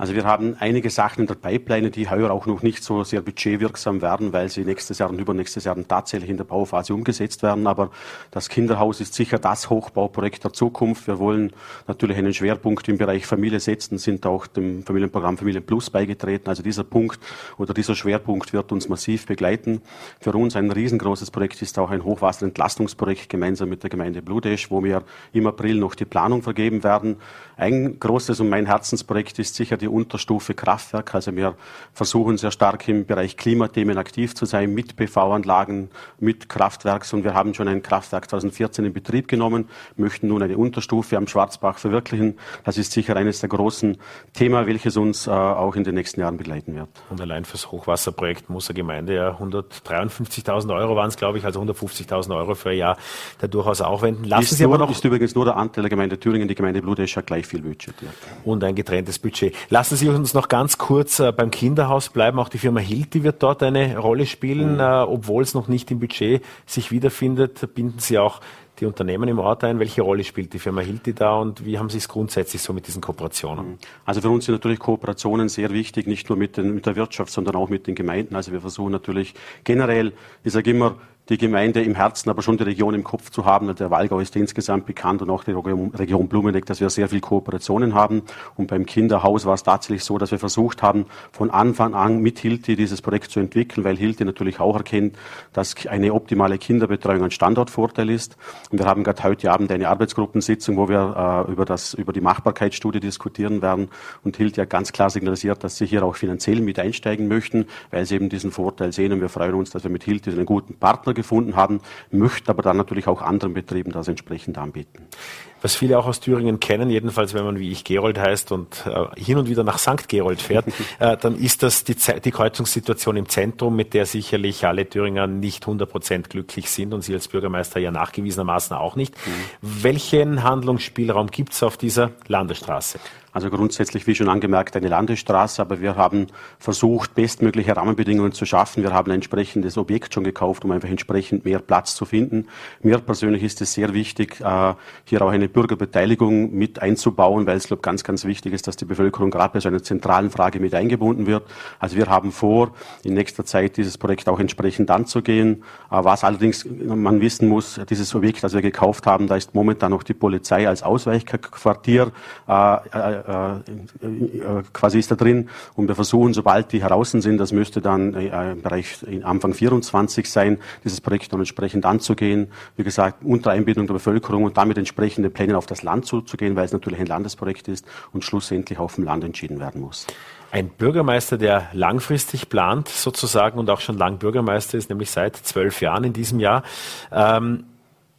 S5: Also wir haben einige Sachen in der Pipeline, die heuer auch noch nicht so sehr budgetwirksam werden, weil sie nächstes Jahr und übernächstes Jahr tatsächlich in der Bauphase umgesetzt werden. Aber das Kinderhaus ist sicher das Hochbauprojekt der Zukunft. Wir wollen natürlich einen Schwerpunkt im Bereich Familie setzen, sind auch dem Familienprogramm Familien Plus beigetreten. Also dieser Punkt oder dieser Schwerpunkt wird uns massiv begleiten. Für uns ein riesengroßes Projekt ist auch ein Hochwasserentlastungsprojekt gemeinsam mit der Gemeinde Bludesch, wo wir im April noch die Planung vergeben werden. Ein großes und mein Herzensprojekt ist sicher die Unterstufe Kraftwerk. Also wir versuchen sehr stark im Bereich Klimathemen aktiv zu sein, mit PV-Anlagen, mit Kraftwerks. Und wir haben schon ein Kraftwerk 2014 in Betrieb genommen, möchten nun eine Unterstufe am Schwarzbach verwirklichen. Das ist sicher eines der großen Themen, welches uns äh, auch in den nächsten Jahren begleiten wird.
S2: Und allein fürs Hochwasserprojekt muss eine Gemeinde ja 153.000 Euro waren es, glaube ich, also 150.000 Euro für ein Jahr da durchaus aufwenden.
S5: Lassen ist Sie nur, aber noch ist übrigens nur der Anteil der Gemeinde Thüringen, die Gemeinde Bludesch gleich viel budgetiert.
S2: Und ein getrenntes Budget. Lassen Sie uns noch ganz kurz äh, beim Kinderhaus bleiben. Auch die Firma Hilti wird dort eine Rolle spielen, mhm. äh, obwohl es noch nicht im Budget sich wiederfindet. Binden Sie auch die Unternehmen im Ort ein? Welche Rolle spielt die Firma Hilti da und wie haben Sie es grundsätzlich so mit diesen Kooperationen? Mhm.
S5: Also für uns sind natürlich Kooperationen sehr wichtig, nicht nur mit, den, mit der Wirtschaft, sondern auch mit den Gemeinden. Also wir versuchen natürlich generell, ich sage immer, die Gemeinde im Herzen, aber schon die Region im Kopf zu haben. Der Walgau ist insgesamt bekannt und auch die Region Blumenegg, dass wir sehr viel Kooperationen haben. Und beim Kinderhaus war es tatsächlich so, dass wir versucht haben, von Anfang an mit Hilti dieses Projekt zu entwickeln, weil Hilti natürlich auch erkennt, dass eine optimale Kinderbetreuung ein Standortvorteil ist. Und wir haben gerade heute Abend eine Arbeitsgruppensitzung, wo wir äh, über, das, über die Machbarkeitsstudie diskutieren werden. Und Hilti hat ganz klar signalisiert, dass sie hier auch finanziell mit einsteigen möchten, weil sie eben diesen Vorteil sehen. Und wir freuen uns, dass wir mit Hilti einen guten Partner gefunden haben, möchte aber dann natürlich auch anderen Betrieben das entsprechend anbieten.
S2: Was viele auch aus Thüringen kennen, jedenfalls wenn man wie ich Gerold heißt und äh, hin und wieder nach St. Gerold fährt, äh, dann ist das die, die Kreuzungssituation im Zentrum, mit der sicherlich alle Thüringer nicht 100 Prozent glücklich sind und Sie als Bürgermeister ja nachgewiesenermaßen auch nicht. Mhm. Welchen Handlungsspielraum gibt es auf dieser Landesstraße?
S5: Also grundsätzlich, wie schon angemerkt, eine Landesstraße, aber wir haben versucht, bestmögliche Rahmenbedingungen zu schaffen. Wir haben ein entsprechendes Objekt schon gekauft, um einfach entsprechend mehr Platz zu finden. Mir persönlich ist es sehr wichtig, äh, hier auch eine Bürgerbeteiligung mit einzubauen, weil es, glaube ganz, ganz wichtig ist, dass die Bevölkerung gerade bei so einer zentralen Frage mit eingebunden wird. Also wir haben vor, in nächster Zeit dieses Projekt auch entsprechend anzugehen. Äh, was allerdings man wissen muss, dieses Objekt, das wir gekauft haben, da ist momentan noch die Polizei als Ausweichquartier äh, äh, äh, quasi ist da drin. Und wir versuchen, sobald die heraus sind, das müsste dann äh, im Bereich Anfang 24 sein, dieses Projekt dann entsprechend anzugehen. Wie gesagt, unter Einbindung der Bevölkerung und damit entsprechende Pläne auf das Land zuzugehen, weil es natürlich ein Landesprojekt ist und schlussendlich auf dem Land entschieden werden muss.
S2: Ein Bürgermeister, der langfristig plant sozusagen und auch schon lang Bürgermeister ist, nämlich seit zwölf Jahren in diesem Jahr. Ähm,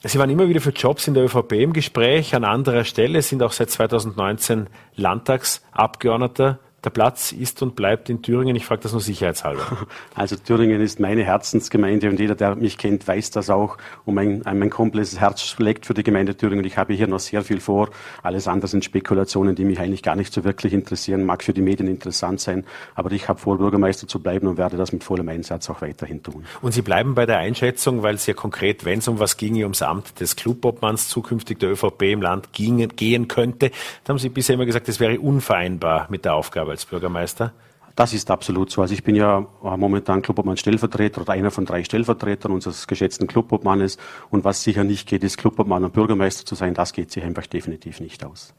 S2: Sie waren immer wieder für Jobs in der ÖVP im Gespräch. An anderer Stelle sind auch seit 2019 Landtagsabgeordneter der Platz ist und bleibt in Thüringen. Ich frage das nur sicherheitshalber.
S5: Also Thüringen ist meine Herzensgemeinde und jeder, der mich kennt, weiß das auch. Und mein, mein komplettes Herz schlägt für die Gemeinde Thüringen. Ich habe hier noch sehr viel vor. Alles andere sind Spekulationen, die mich eigentlich gar nicht so wirklich interessieren. Mag für die Medien interessant sein, aber ich habe vor, Bürgermeister zu bleiben und werde das mit vollem Einsatz auch weiterhin tun.
S2: Und Sie bleiben bei der Einschätzung, weil es ja konkret, wenn es um was ginge, ums Amt des Clubobmanns zukünftig der ÖVP im Land ginge, gehen könnte, da haben Sie bisher immer gesagt, das wäre unvereinbar mit der Aufgabe als Bürgermeister?
S5: Das ist absolut so. Also ich bin ja momentan Clubobmann-Stellvertreter oder einer von drei Stellvertretern unseres geschätzten Clubobmannes. Und was sicher nicht geht, ist Clubobmann und Bürgermeister zu sein. Das geht sich einfach definitiv nicht aus.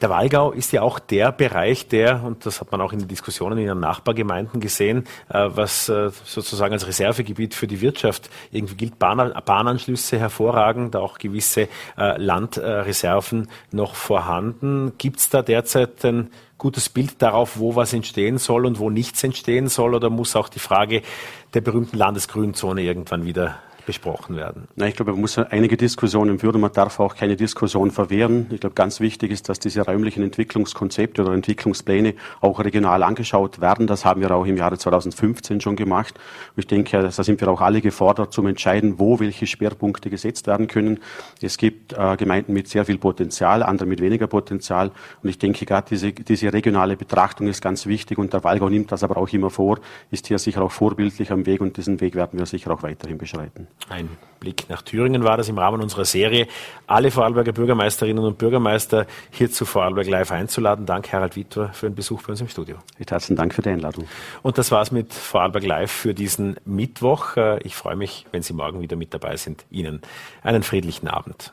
S2: Der Walgau ist ja auch der Bereich, der, und das hat man auch in den Diskussionen in den Nachbargemeinden gesehen, äh, was äh, sozusagen als Reservegebiet für die Wirtschaft irgendwie gilt. Bahnanschlüsse hervorragend, auch gewisse äh, Landreserven noch vorhanden. Gibt es da derzeit ein gutes Bild darauf, wo was entstehen soll und wo nichts entstehen soll? Oder muss auch die Frage der berühmten Landesgrünzone irgendwann wieder besprochen werden?
S5: Na, ich glaube, man muss einige Diskussionen führen. Man darf auch keine Diskussion verwehren. Ich glaube, ganz wichtig ist, dass diese räumlichen Entwicklungskonzepte oder Entwicklungspläne auch regional angeschaut werden. Das haben wir auch im Jahre 2015 schon gemacht. ich denke, da sind wir auch alle gefordert, zum entscheiden, wo welche Schwerpunkte gesetzt werden können. Es gibt äh, Gemeinden mit sehr viel Potenzial, andere mit weniger Potenzial. Und ich denke, gerade diese, diese regionale Betrachtung ist ganz wichtig. Und der Walgau nimmt das aber auch immer vor, ist hier sicher auch vorbildlich am Weg. Und diesen Weg werden wir sicher auch weiterhin beschreiten.
S2: Ein Blick nach Thüringen war das im Rahmen unserer Serie. Alle Vorarlberger Bürgermeisterinnen und Bürgermeister hier zu Vorarlberg Live einzuladen. Danke, Harald Witwer, für den Besuch bei uns im Studio.
S5: Herzlichen Dank für die Einladung.
S2: Und das war's mit Vorarlberg Live für diesen Mittwoch. Äh, ich freue mich, wenn Sie morgen wieder mit dabei sind. Ihnen einen friedlichen Abend.